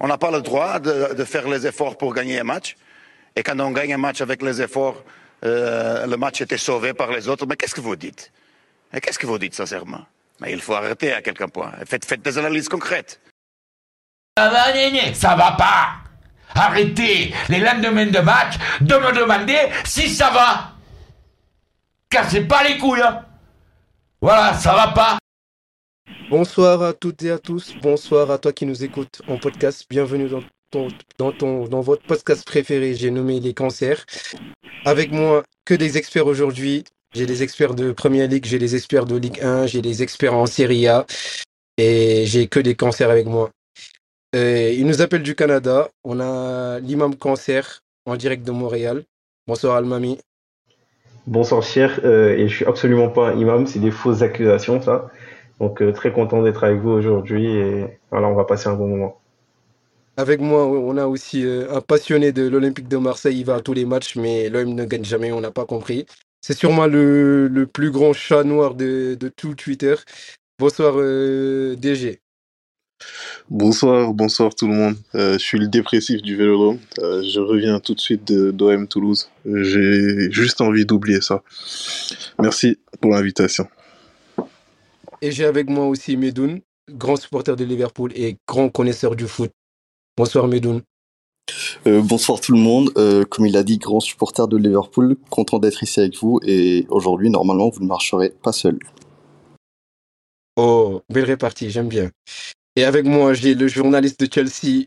On n'a pas le droit de, faire les efforts pour gagner un match. Et quand on gagne un match avec les efforts, euh, le match était sauvé par les autres. Mais qu'est-ce que vous dites? Qu'est-ce que vous dites sincèrement? Mais il faut arrêter à quelqu'un point. Faites, des analyses concrètes. Ça va, ça va pas. Arrêtez les lendemains de match de me demander si ça va. Cassez pas les couilles. Hein. Voilà, ça va pas. Bonsoir à toutes et à tous. Bonsoir à toi qui nous écoutes en podcast. Bienvenue dans ton, dans ton, dans votre podcast préféré. J'ai nommé les cancers. Avec moi, que des experts aujourd'hui. J'ai des experts de Première Ligue, j'ai des experts de Ligue 1, j'ai des experts en Serie A. Et j'ai que des cancers avec moi. Euh, il nous appelle du Canada. On a l'imam cancer en direct de Montréal. Bonsoir Almami. Bonsoir cher. Euh, et je suis absolument pas imam, c'est des fausses accusations ça. Donc euh, très content d'être avec vous aujourd'hui et voilà, on va passer un bon moment. Avec moi, on a aussi euh, un passionné de l'Olympique de Marseille. Il va à tous les matchs, mais l'OM ne gagne jamais, on n'a pas compris. C'est sûrement le, le, plus grand chat noir de, de tout Twitter. Bonsoir euh, DG. Bonsoir, bonsoir tout le monde. je suis le dépressif du Vélodrome. je reviens tout de suite de d'OM Toulouse. J'ai juste envie d'oublier ça. Merci pour l'invitation. Et j'ai avec moi aussi Medoun, grand supporter de Liverpool et grand connaisseur du foot. Bonsoir Medoun. Euh, bonsoir tout le monde. Euh, comme il a dit, grand supporter de Liverpool, content d'être ici avec vous. Et aujourd'hui, normalement, vous ne marcherez pas seul. Oh, belle répartie, j'aime bien. Et avec moi, j'ai le journaliste de Chelsea,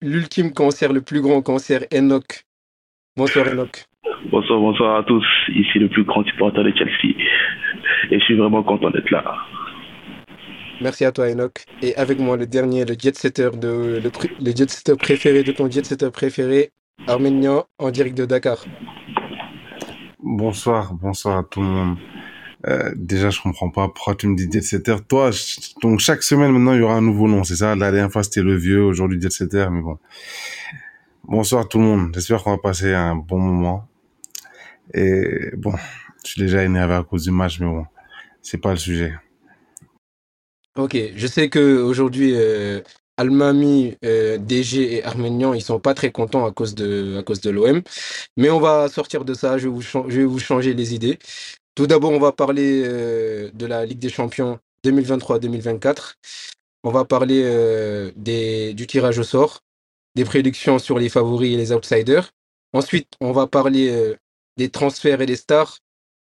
l'ultime cancer, le plus grand cancer, Enoch. Bonsoir Enoch. Bonsoir, bonsoir à tous. Ici le plus grand supporter de Chelsea. Et je suis vraiment content d'être là. Merci à toi, Enoch. Et avec moi, le dernier, le jet setter, de, le, préféré de ton jet setter préféré, Arménien, en direct de Dakar. Bonsoir, bonsoir à tout le monde. Euh, déjà, je comprends pas pourquoi tu me dis jet setter. Toi, donc chaque semaine maintenant, il y aura un nouveau nom, c'est ça? La dernière fois, c'était le vieux, aujourd'hui jet setter, mais bon. Bonsoir tout le monde. J'espère qu'on va passer un bon moment. Et bon, je suis déjà énervé à cause du match, mais bon, c'est pas le sujet. Ok, je sais que aujourd'hui, euh, Almami, euh, DG et Arménian, ils sont pas très contents à cause de, à cause de l'OM. Mais on va sortir de ça, je vais vous, je vais vous changer les idées. Tout d'abord, on va parler euh, de la Ligue des Champions 2023-2024. On va parler euh, des, du tirage au sort, des prédictions sur les favoris et les outsiders. Ensuite, on va parler des transferts et des stars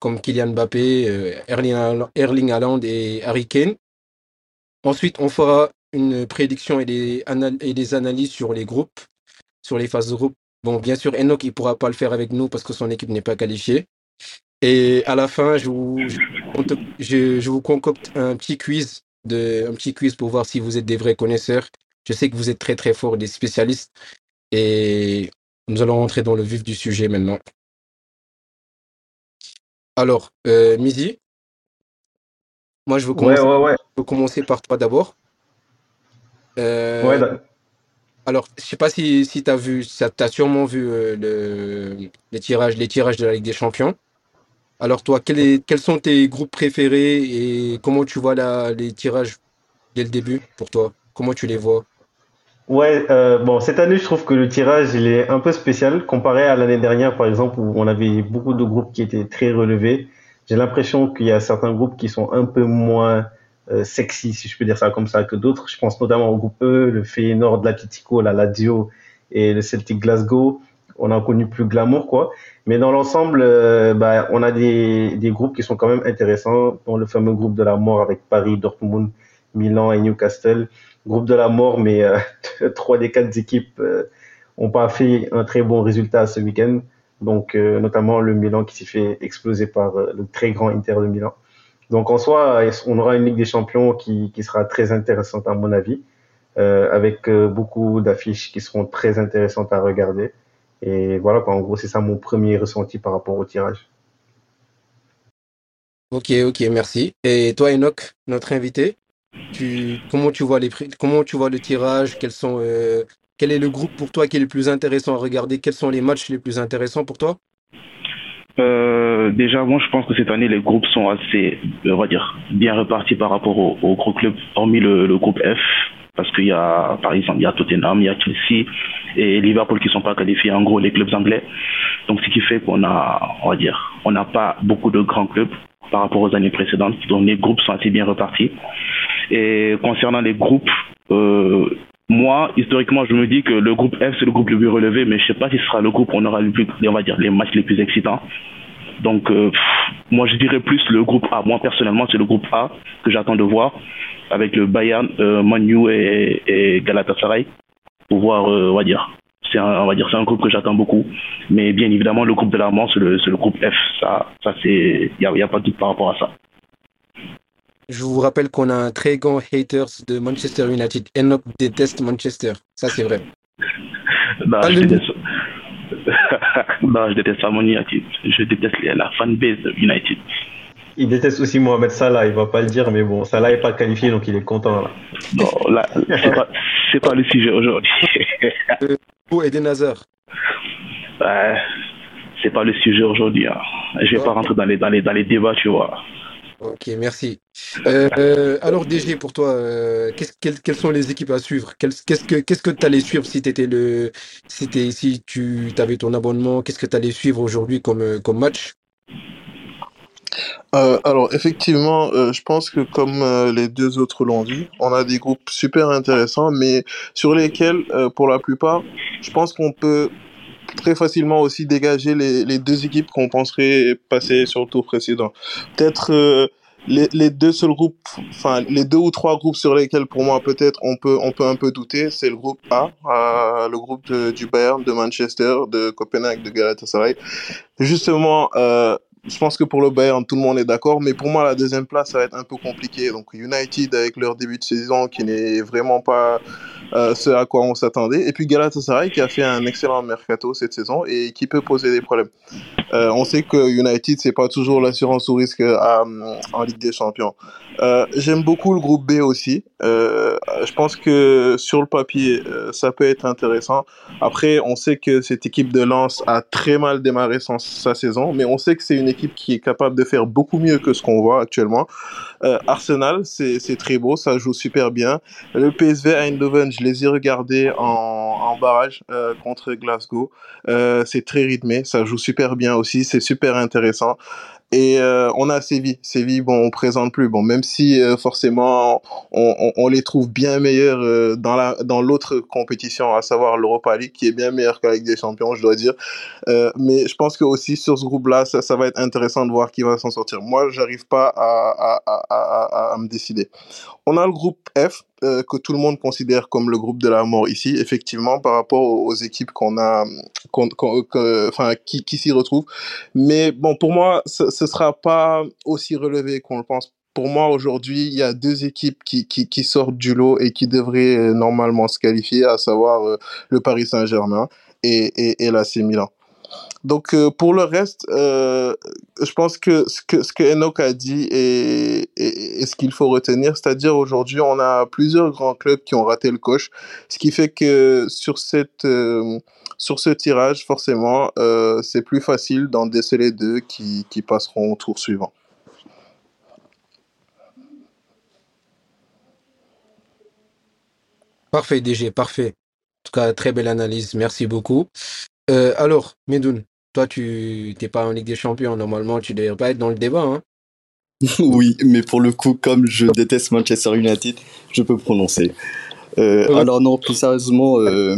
comme Kylian Mbappé, Erling, Erling et Harry Kane. Ensuite, on fera une prédiction et des, analyses sur les groupes, sur les phases de groupe. Bon, bien sûr, Enoch, il ne pourra pas le faire avec nous parce que son équipe n'est pas qualifiée. Et à la fin, je vous, concocte un petit quiz, un petit quiz pour voir si vous êtes des vrais connaisseurs. Je sais que vous êtes très très forts, des spécialistes. Et nous allons rentrer dans le vif du sujet maintenant. Alors, euh, Mizi, moi, je veux commencer, par toi d'abord. Euh, alors, je sais pas si, si tu as vu, tu as sûrement vu euh, le, les, tirages, les tirages de la Ligue des Champions. Alors, toi, quels sont tes groupes préférés et comment tu vois les tirages dès le début pour toi? Comment tu les vois? Ouais, euh, bon, cette année, je trouve que le tirage, il est un peu spécial comparé à l'année dernière, par exemple, où on avait beaucoup de groupes qui étaient très relevés j'ai l'impression qu'il y a certains groupes qui sont un peu moins euh, sexy, si je peux dire ça comme ça, que d'autres. Je pense notamment au groupe E, le Feyenoord, l'Atletico, la Lazio et le Celtic Glasgow. On a connu plus glamour, quoi. Mais dans l'ensemble, euh, bah, on a des, des groupes qui sont quand même intéressants, dont le fameux groupe de la mort avec Paris, Dortmund, Milan et Newcastle. Groupe de la mort, mais euh, trois des quatre équipes euh, ont pas fait un très bon résultat ce week-end donc euh, notamment le Milan qui s'est fait exploser par euh, le très grand Inter de Milan. Donc en soi, on aura une Ligue des Champions qui, qui sera très intéressante à mon avis, euh, avec beaucoup d'affiches qui seront très intéressantes à regarder. Et voilà, quoi, en gros, c'est ça mon premier ressenti par rapport au tirage. Ok, ok, merci. Et toi, Enoch, notre invité, tu, comment, tu vois les, comment tu vois le tirage? Quels sont quel est le groupe pour toi qui est le plus intéressant à regarder? Quels sont les matchs les plus intéressants pour toi? Euh, déjà, moi, je pense que cette année, les groupes sont assez, on va dire, bien répartis par rapport aux, gros clubs, hormis le, groupe F. parce qu'il y a, par exemple, il y a Tottenham, il y a Chelsea et Liverpool qui sont pas qualifiés, en gros, les clubs anglais. Donc, ce qui fait qu'on a, on va dire, on n'a pas beaucoup de grands clubs par rapport aux années précédentes. Donc, les groupes sont assez bien repartis. Et concernant les groupes, euh, moi, historiquement, je me dis que le groupe F, c'est le groupe le plus relevé, mais je sais pas si ce sera le groupe où on aura le plus, on va dire, les matchs les plus excitants. Donc, euh, moi, je dirais plus le groupe A. Moi, personnellement, c'est le groupe A que j'attends de voir avec le Bayern, euh, Manu et, Galatasaray pour voir, euh, on va dire. C'est un, on va dire, c'est un groupe que j'attends beaucoup. Mais bien évidemment, le groupe de la c'est le, le, groupe F. Ça, ça c'est, il n'y a, a pas de doute par rapport à ça. Je vous rappelle qu'on a un très grand haters de Manchester United. Enoch déteste Manchester. Ça, c'est vrai. non, je déteste... non, je déteste mon United. Je déteste la fanbase United. Il déteste aussi Mohamed Salah, il va pas le dire, mais bon, Salah est pas qualifié, donc il est content là. Non, là, c'est pas, pas, le sujet aujourd'hui. Où est Nazar Ouais, c'est pas le sujet aujourd'hui. Hein. Je vais pas rentrer dans les, dans, les, dans les débats, tu vois. Ok, merci. Euh, euh, alors, DG, pour toi, euh, quelles, sont les équipes à suivre? Qu'est-ce que tu allais suivre si, étais le, si, si tu avais ton abonnement? Qu'est-ce que tu allais suivre aujourd'hui comme, comme match? Euh, alors effectivement, euh, je pense que comme euh, les deux autres l'ont dit, on a des groupes super intéressants, mais sur lesquels, pour la plupart, je pense qu'on peut très facilement aussi dégager les, les deux équipes qu'on penserait passer sur le tour précédent. Peut-être les, les, deux seuls groupes, enfin les deux ou trois groupes sur lesquels pour moi peut-être on peut on peut un peu douter, c'est le groupe A, le groupe de, du Bayern, de Manchester, de Copenhague, de Galatasaray. Justement, euh, je pense que pour le Bayern, tout le monde est d'accord, mais pour moi, la deuxième place, ça va être un peu compliqué. Donc United, avec leur début de saison qui n'est vraiment pas euh, ce à quoi on s'attendait. Et puis Galatasaray, qui a fait un excellent mercato cette saison et qui peut poser des problèmes. Euh, on sait que United, c'est pas toujours l'assurance au risque à, en Ligue des Champions. Euh, J'aime beaucoup le groupe B aussi. Euh, je pense que sur le papier, euh, ça peut être intéressant. Après, on sait que cette équipe de Lens a très mal démarré son, sa saison, mais on sait que c'est une équipe qui est capable de faire beaucoup mieux que ce qu'on voit actuellement. Euh, Arsenal, c'est très beau, ça joue super bien. Le PSV Eindhoven, je les ai regardés en, en barrage euh, contre Glasgow. C'est très rythmé, ça joue super bien aussi, c'est super intéressant. Et euh, on a Séville. Séville, bon, on présente plus. Bon, même si euh, forcément on, les trouve bien meilleurs euh, dans la dans l'autre compétition, à savoir l'Europa League, qui est bien meilleure que la Ligue des Champions, je dois dire. Mais je pense que aussi sur ce groupe-là, ça, va être intéressant de voir qui va s'en sortir. Moi, j'arrive pas à me décider. On a le groupe F, euh, que tout le monde considère comme le groupe de la mort ici, effectivement, par rapport aux, équipes qu'on a, qu'on, enfin, qui, qui s'y retrouvent. Mais bon, pour moi, ce, ce sera pas aussi relevé qu'on le pense. Pour moi, aujourd'hui, il y a deux équipes qui, qui, qui sortent du lot et qui devraient euh, normalement se qualifier, à savoir euh, le Paris Saint-Germain et, et, et l'AC Milan. Donc euh, pour le reste, euh, je pense que ce que ce Enoch a dit est, ce qu'il faut retenir, c'est-à-dire aujourd'hui on a plusieurs grands clubs qui ont raté le coche, ce qui fait que sur cette euh, sur ce tirage forcément c'est plus facile d'en déceler deux qui qui passeront au tour suivant. Parfait DG, parfait. En tout cas, très belle analyse, merci beaucoup. Alors, Medoun, toi, tu n'es pas en Ligue des Champions. Normalement, tu ne devrais pas être dans le débat. Hein oui, mais pour le coup, comme je déteste Manchester United, je peux prononcer. Euh. Alors non, plus sérieusement, euh,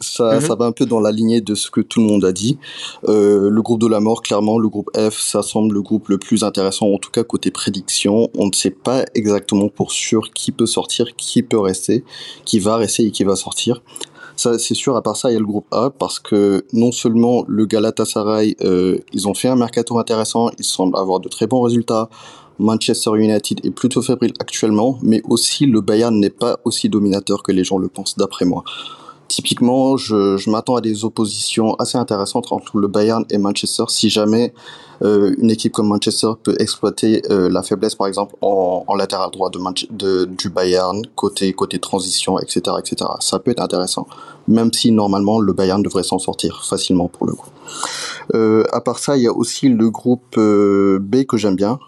ça, mm -hmm. ça va un peu dans la lignée de ce que tout le monde a dit. Euh, le groupe de la mort, clairement, le groupe F, ça semble le groupe le plus intéressant, en tout cas côté prédiction. On ne sait pas exactement pour sûr qui peut sortir, qui peut rester, qui va rester et qui va sortir. Ça, c'est sûr. À part ça, il y a le groupe A parce que non seulement le Galatasaray, euh, ils ont fait un mercato intéressant, ils semblent avoir de très bons résultats. Manchester United est plutôt fébrile actuellement, mais aussi le Bayern n'est pas aussi dominateur que les gens le pensent, d'après moi. Typiquement, je, m'attends à des oppositions assez intéressantes entre le Bayern et Manchester si jamais euh, une équipe comme Manchester peut exploiter euh, la faiblesse, par exemple, en, latéral droit du Bayern, côté, côté transition, etc., etc. Ça peut être intéressant, même si normalement le Bayern devrait s'en sortir facilement pour le coup. Euh, à part ça, il y a aussi le groupe euh, B que j'aime bien,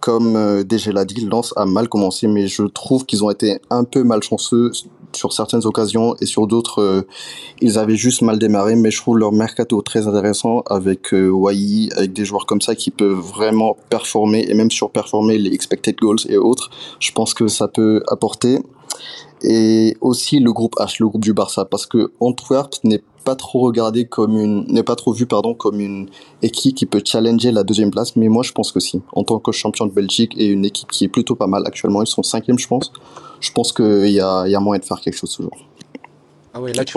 comme DG l'a dit, Lens a mal commencé, mais je trouve qu'ils ont été un peu malchanceux sur certaines occasions et sur d'autres, euh, ils avaient juste mal démarré. Mais je trouve leur mercato très intéressant avec euh, Wai, avec des joueurs comme ça qui peuvent vraiment performer et même surperformer les expected goals et autres. Je pense que ça peut apporter. Et aussi le groupe H, le groupe du Barça, parce que Antwerp n'est pas trop regardé comme une, n'est pas trop vu, pardon, comme une équipe qui peut challenger la deuxième place, mais moi je pense que si. En tant que champion de Belgique et une équipe qui est plutôt pas mal actuellement, ils sont cinquième, je pense. Je pense qu'il y a, y a moyen de faire quelque chose toujours. Ah ouais, là tu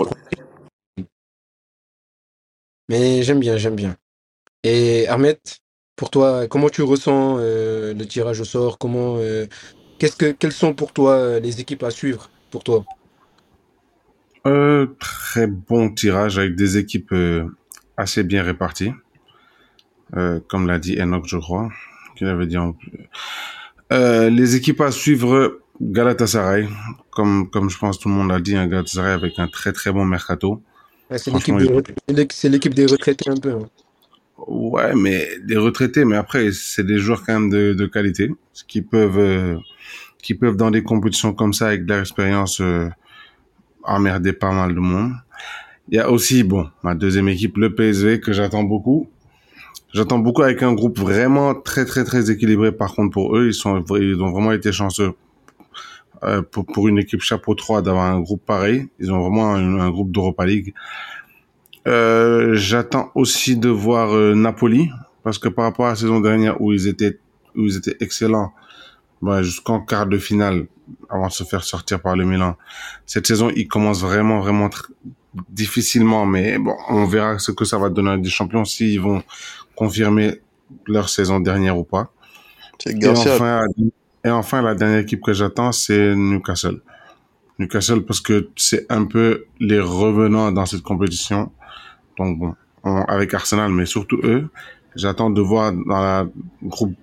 Mais j'aime bien, j'aime bien. Et Ahmed, pour toi, comment tu ressens euh, le tirage au sort? Comment, euh, qu'est-ce que, quelles sont pour toi euh, les équipes à suivre pour toi? Euh, très bon tirage avec des équipes euh, assez bien réparties. Euh, comme l'a dit Enoch, je crois, qu'il avait dit en les équipes à suivre, Galatasaray, comme, comme je pense tout le monde l'a dit, un Galatasaray avec un très très bon mercato. Ouais, C'est l'équipe des, retraités un peu. hein. Ouais, mais des retraités, mais après, c'est des joueurs quand même de, de qualité, qui peuvent, qui peuvent dans des compétitions comme ça, avec de l'expérience, emmerder pas mal de monde. Il y a aussi, bon, ma deuxième équipe, le PSV, que j'attends beaucoup. J'attends beaucoup avec un groupe vraiment très, très, très équilibré. Par contre, pour eux, ils sont, ils ont vraiment été chanceux. Euh, pour, pour une équipe chapeau 3 d'avoir un groupe pareil. Ils ont vraiment un, groupe d'Europa League. Euh, j'attends aussi de voir euh, Napoli parce que par rapport à la saison dernière où ils étaient où ils étaient excellents bah, jusqu'en quart de finale avant de se faire sortir par le Milan. Cette saison, ils commencent vraiment vraiment difficilement mais bon, on verra ce que ça va donner à des champions s'ils vont confirmer leur saison dernière ou pas. Et enfin, et enfin, la dernière équipe que j'attends, c'est Newcastle. Newcastle parce que c'est un peu les revenants dans cette compétition. Donc bon, on- avec Arsenal, mais surtout eux, j'attends de voir dans la groupe,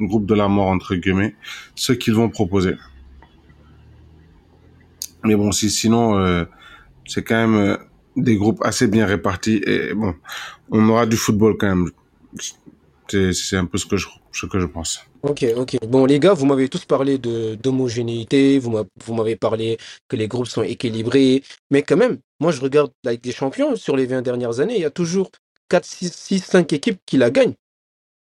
groupe de la mort entre guillemets ce qu'ils vont proposer. Mais bon, si sinon, euh, c'est quand même euh, des groupes assez bien répartis et bon, on aura du football quand même. C'est un peu ce que je que je pense. Ok, ok. Bon, les gars, vous m'avez tous parlé d'homogénéité, vous m'a- vous m'avez parlé que les groupes sont équilibrés, mais quand même, moi je regarde la Ligue Champions sur les 20 dernières années, il y a toujours 4, 6, 6, 5 équipes qui la gagnent.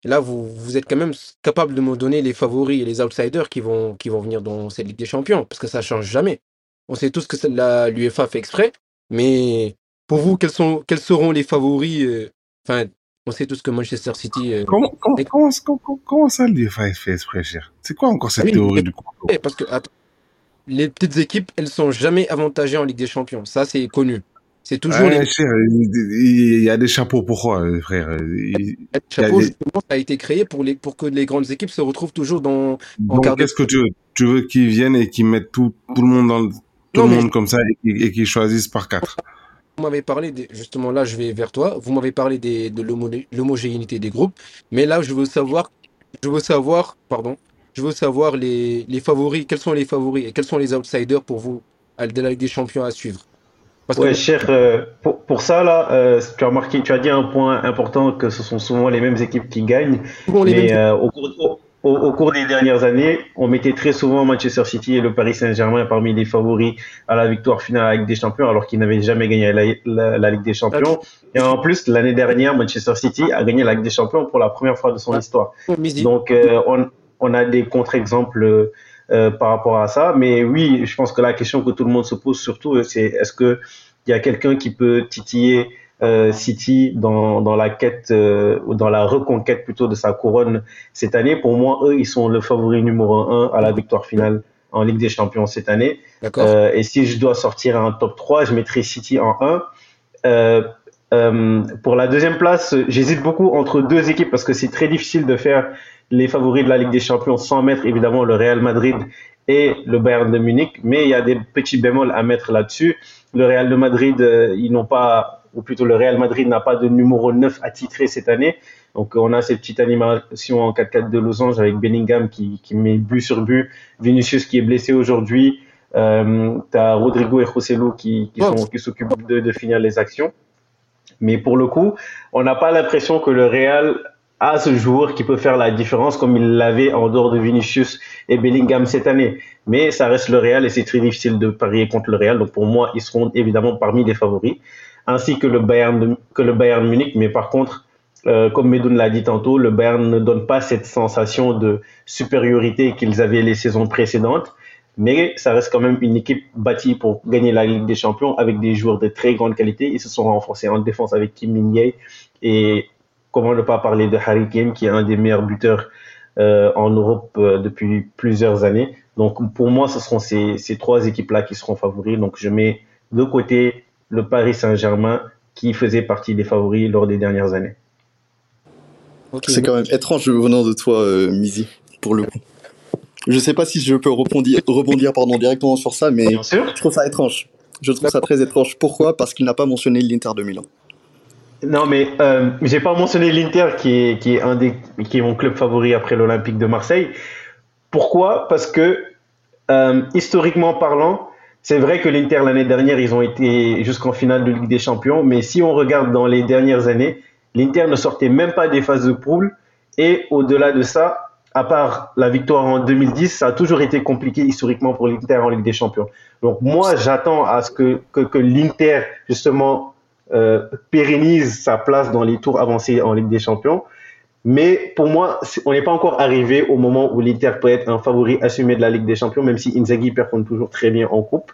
Et là, vous, vous êtes quand même capable de me donner les favoris et les outsiders qui vont, qui vont venir dans cette Ligue des Champions, parce que ça change jamais. On sait tous que l'UEFA fait exprès, mais pour vous, quels sont, quels seront les favoris euh, Enfin, on sait tous que Manchester City. euh, Comment, comment, Et- comment, comment, comment ça, l'UEFA fait exprès, cher? C'est quoi encore cette oui, théorie du coup parce que attends, les petites équipes, elles sont jamais avantagées en Ligue des Champions. Ça, c'est connu. C'est toujours Ouais, les il y a des chapeaux pourquoi, euh, frère Il- les chapeaux. des- Justement, ça a été créé pour, les, pour que les grandes équipes se retrouvent toujours dans. Donc, de- qu'est-ce que tu veux? Tu veux qu'ils viennent et qu'ils mettent tout, tout le monde dans le, tout Non, le mais- monde comme ça et, qu'ils- et qu'ils choisissent par quatre? Vous m'avez parlé, des- justement là, je vais vers toi. Vous m'avez parlé des, de l'homo- l'homogénéité des groupes, mais là, je veux savoir, je veux savoir, pardon, je veux savoir les, les favoris. Quels sont les favoris et quels sont les outsiders pour vous à- de la Ligue des Champions à suivre? Parce Ouais, que cher, euh, pour, pour ça, là, euh, tu as remarqué, tu as dit un point important que ce sont souvent les mêmes équipes qui gagnent. les Mais euh, au, cours, au, au- au cours des dernières années, on mettait très souvent Manchester City et le Paris Saint-Germain parmi les favoris à la victoire finale à la Ligue des Champions, alors qu'ils n'avaient jamais gagné la, la- la Ligue des Champions. Et en plus, l'année dernière, Manchester City a gagné la Ligue des Champions pour la première fois de son Ouais. histoire. Donc, euh, on, on a des contre-exemples euh, par rapport à ça. Mais oui, je pense que la question que tout le monde se pose surtout, c'est est-ce que il y a quelqu'un qui peut titiller euh, City dans, dans la quête euh, ou dans la reconquête plutôt de sa couronne cette année? Pour moi, eux, ils sont le favori numéro un à la victoire finale en Ligue des Champions cette année. Euh, et si je dois sortir un top 3, je mettrai City en 1. Euh, euh, pour la deuxième place, j'hésite beaucoup entre deux équipes parce que c'est très difficile de faire les favoris de la Ligue des Champions sans mettre évidemment le Real Madrid et le Bayern de Munich. Mais il y a des petits bémols à mettre là-dessus. Le Real de Madrid, euh, ils n'ont pas, ou plutôt le Real Madrid n'a pas de numéro 9 à titrer cette année. Donc on a cette petite animation en 4-4 de losange avec Bellingham qui, qui met but sur but, Vinicius qui est blessé aujourd'hui. Euh, T'as Rodrigo et Joselu qui, qui, sont, qui s'occupent de, de finir les actions. Mais pour le coup, on n'a pas l'impression que le Real à ce joueur qui peut faire la différence comme il l'avait en dehors de Vinicius et Bellingham cette année. Mais ça reste le Real et c'est très difficile de parier contre le Real. Donc pour moi, ils seront évidemment parmi les favoris, ainsi que le Bayern, que le Bayern Munich. Mais par contre, euh, comme Medoun l'a dit tantôt, le Bayern ne donne pas cette sensation de supériorité qu'ils avaient les saisons précédentes. Mais ça reste quand même une équipe bâtie pour gagner la Ligue des Champions avec des joueurs de très grande qualité. Ils se sont renforcés en défense avec Kim Min et comment ne pas parler de Harry Kane qui est un des meilleurs buteurs euh, en Europe euh, depuis plusieurs années. Donc pour moi, ce seront ces, ces trois équipes-là qui seront favoris. Donc je mets de côté le Paris Saint-Germain qui faisait partie des favoris lors des dernières années. C'est quand même étrange venant de toi, euh, Mizi, pour le coup. Je sais pas si je peux rebondir, rebondir pardon, directement sur ça, mais je trouve ça étrange. Je trouve ça très étrange. Pourquoi? Parce qu'il n'a pas mentionné l'Inter de Milan. Non, mais euh, j'ai pas mentionné l'Inter qui est, qui est un des qui est mon club favori après l'Olympique de Marseille. Pourquoi? Parce que euh, historiquement parlant, c'est vrai que l'Inter l'année dernière ils ont été jusqu'en finale de Ligue des Champions, mais si on regarde dans les dernières années, l'Inter ne sortait même pas des phases de poule et au-delà de ça, à part la victoire en 2010, ça a toujours été compliqué historiquement pour l'Inter en Ligue des Champions. Donc moi, j'attends à ce que, que, que l'Inter justement euh, pérennise sa place dans les tours avancés en Ligue des Champions. Mais pour moi, on n'est pas encore arrivé au moment où l'Inter peut être un favori assumé de la Ligue des Champions, même si Inzaghi performe toujours très bien en coupe.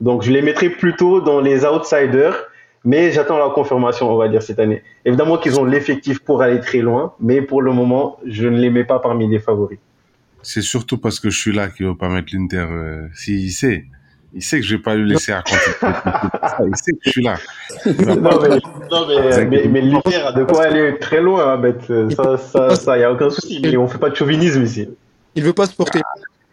Donc je les mettrai plutôt dans les outsiders, mais j'attends la confirmation, on va dire, cette année. Évidemment qu'ils ont l'effectif pour aller très loin, mais pour le moment, je ne les mets pas parmi les favoris. C'est surtout parce que je suis là qu'il ne veut pas mettre l'Inter. Euh, S'il sait, il sait que je vais pas lui laisser raconter. il sait que je suis là. Non, mais, non, mais, mais, mais l'Inter a de quoi aller très loin, hein, Ça, ça, ça, y a aucun souci. Mais on fait pas de chauvinisme ici. Il veut pas se porter.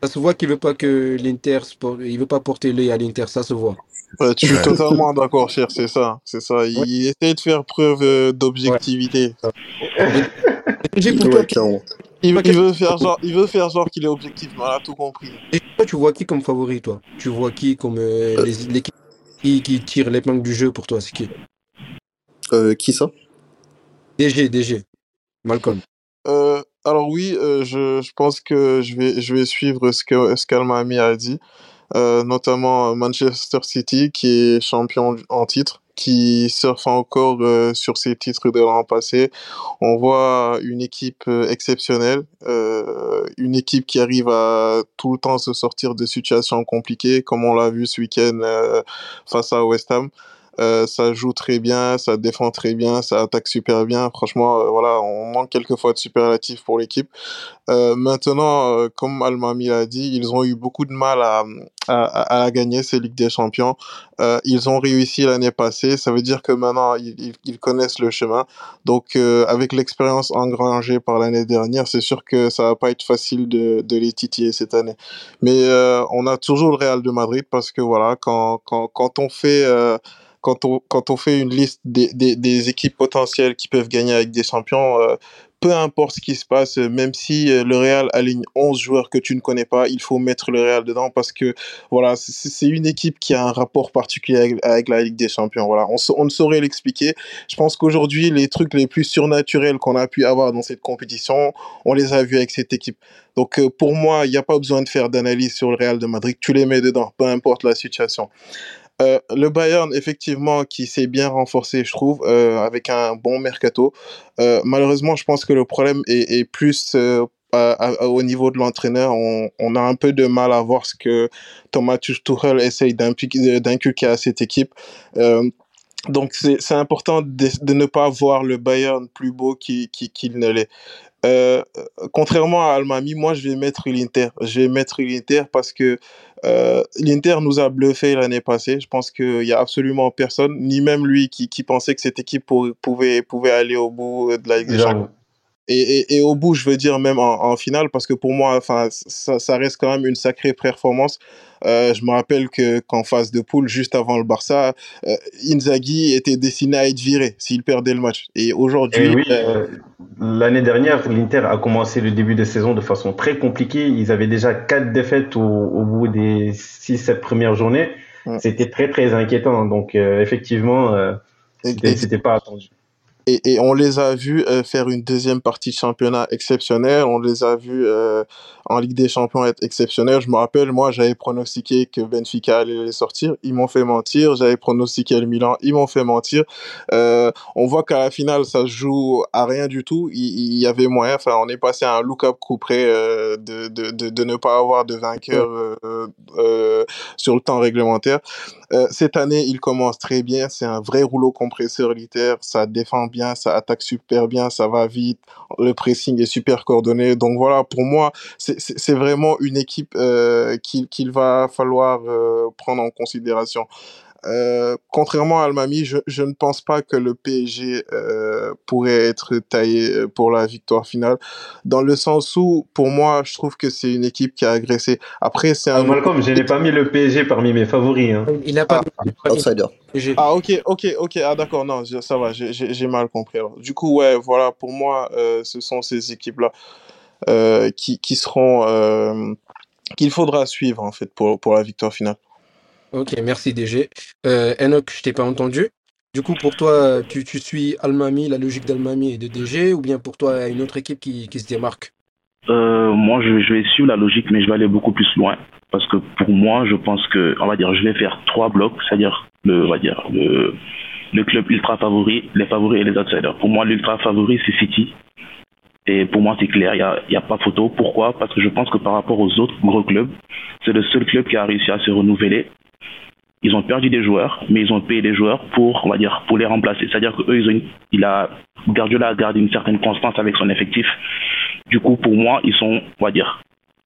Ça se voit qu'il veut pas que l'Inter, il veut pas porter l'œil à l'Inter, ça se voit. Ouais, tu suis totalement d'accord, cher, c'est ça, c'est ça. Il, il essaie de faire preuve euh, d'objectivité. J'ai pour toi, il, veut, il veut faire genre, il veut faire genre qu'il est objectif, mais on a tout compris. Et toi, tu vois qui comme favori, toi? Tu vois qui comme euh, l'équipe qui, qui tire l'épingle du jeu pour toi C'est qui? Euh, Qui ça? DG, DG. Malcolm. Euh, alors oui, euh, je, je pense que je vais, je vais suivre ce que ce qu'Almami a dit, euh, notamment Manchester City qui est champion en titre, qui surfe encore euh, sur ses titres de l'an passé. On voit une équipe euh, exceptionnelle, euh, une équipe qui arrive à tout le temps se sortir de situations compliquées, comme on l'a vu ce week-end face à West Ham. Euh, ça joue très bien, ça défend très bien, ça attaque super bien. Franchement, euh, voilà, on manque quelquefois de superlatifs pour l'équipe. Euh, maintenant, comme Almami l'a dit, ils ont eu beaucoup de mal à, à, à gagner ces Ligues des Champions. Ils ont réussi l'année passée, ça veut dire que maintenant ils, ils connaissent le chemin. Donc, avec l'expérience engrangée par l'année dernière, c'est sûr que ça va pas être facile de, de les titiller cette année. Mais on a toujours le Real de Madrid parce que voilà, quand, quand, quand on fait quand on, quand on fait une liste des, des, des équipes potentielles qui peuvent gagner avec des champions, euh, peu importe ce qui se passe, même si le Real aligne 11 joueurs que tu ne connais pas, il faut mettre le Real dedans parce que voilà, c'est une équipe qui a un rapport particulier avec, avec la Ligue des Champions. Voilà, on, on ne saurait l'expliquer. Je pense qu'aujourd'hui, les trucs les plus surnaturels qu'on a pu avoir dans cette compétition, on les a vus avec cette équipe. Donc euh, pour moi, il n'y a pas besoin de faire d'analyse sur le Real de Madrid. Tu les mets dedans, peu importe la situation. Euh, le Bayern, effectivement, qui s'est bien renforcé, je trouve, euh, avec un bon mercato. Euh, malheureusement, je pense que le problème est, plus au niveau de l'entraîneur. On, a un peu de mal à voir ce que Thomas Tuchel essaye d'inculquer à cette équipe. Donc c'est important de, ne pas voir le Bayern plus beau qu'il qui, qui ne l'est. Contrairement à Almami, moi je vais mettre l'Inter. Je vais mettre l'Inter parce que euh, l'Inter nous a bluffé l'année passée. Je pense qu'il y a absolument personne, ni même lui, qui, qui pensait que cette équipe pour, pouvait, pouvait aller au bout de la Ligue des Champions. Et, et, et, au bout, je veux dire même en, en finale, parce que pour moi, enfin, ça, ça, reste quand même une sacrée performance. Euh, je me rappelle que qu'en phase de poule, juste avant le Barça, euh, Inzaghi était destiné à être viré s'il perdait le match. Et aujourd'hui, oui, euh, l'année dernière, l'Inter a commencé le début de saison de façon très compliquée. Ils avaient déjà quatre défaites au, au bout des six, sept premières journées. Ouais. C'était très très inquiétant. Donc euh, effectivement, c'était pas attendu. Et, et, on les a vus euh, faire une deuxième partie de championnat exceptionnelle. On les a vus euh, en Ligue des Champions être exceptionnels. Je me rappelle, moi, j'avais pronostiqué que Benfica allait les sortir. Ils m'ont fait mentir. J'avais pronostiqué le Milan. Ils m'ont fait mentir. Euh, on voit qu'à la finale, ça se joue à rien du tout. Il, il y avait moyen. Enfin, on est passé à un look-up coup près de, de, de, de, ne pas avoir de vainqueur sur le temps réglementaire. cette année, il commence très bien. C'est un vrai rouleau compresseur littéraire. Ça défend bien, ça attaque super bien, ça va vite, le pressing est super coordonné. Donc voilà, pour moi, c'est vraiment une équipe euh, qu'il va falloir euh, prendre en considération. Euh, contrairement à Almami, je, je, ne pense pas que le PSG euh, pourrait être taillé euh, pour la victoire finale, dans le sens où, pour moi, je trouve que c'est une équipe qui a agressé. Après, c'est un... Ah, Malcolm, je n'ai pas mis le PSG parmi mes favoris. Hein. Il n'a pas ah, mis outsider. Ah ok, ok, ok, ah d'accord, non, ça va, j'ai mal compris. Alors. Du coup, ouais, voilà, pour moi, euh, ce sont ces équipes-là euh, qui, qui seront... Euh, qu'il faudra suivre, en fait, pour, pour la victoire finale. Ok, merci DG. Euh, Enoch, je t'ai pas entendu. Du coup, pour toi, tu, tu suis Almami, la logique d'Almami et de DG, ou bien pour toi, une autre équipe qui, qui se démarque? Euh, Moi, je, je vais suivre la logique, mais je vais aller beaucoup plus loin. Parce que pour moi, je pense que, on va dire, je vais faire trois blocs, c'est-à-dire, le, on va dire, le, le club ultra favori, les favoris et les outsiders. Pour moi, l'ultra favori, c'est City. Et pour moi, c'est clair, il n'y a, y a pas photo. Pourquoi? Parce que je pense que par rapport aux autres gros clubs, c'est le seul club qui a réussi à se renouveler ils ont perdu des joueurs, mais ils ont payé des joueurs pour, on va dire, pour les remplacer. C'est-à-dire que eux, ils il a, Guardiola a gardé une certaine constance avec son effectif. Du coup, pour moi, ils sont, on va dire,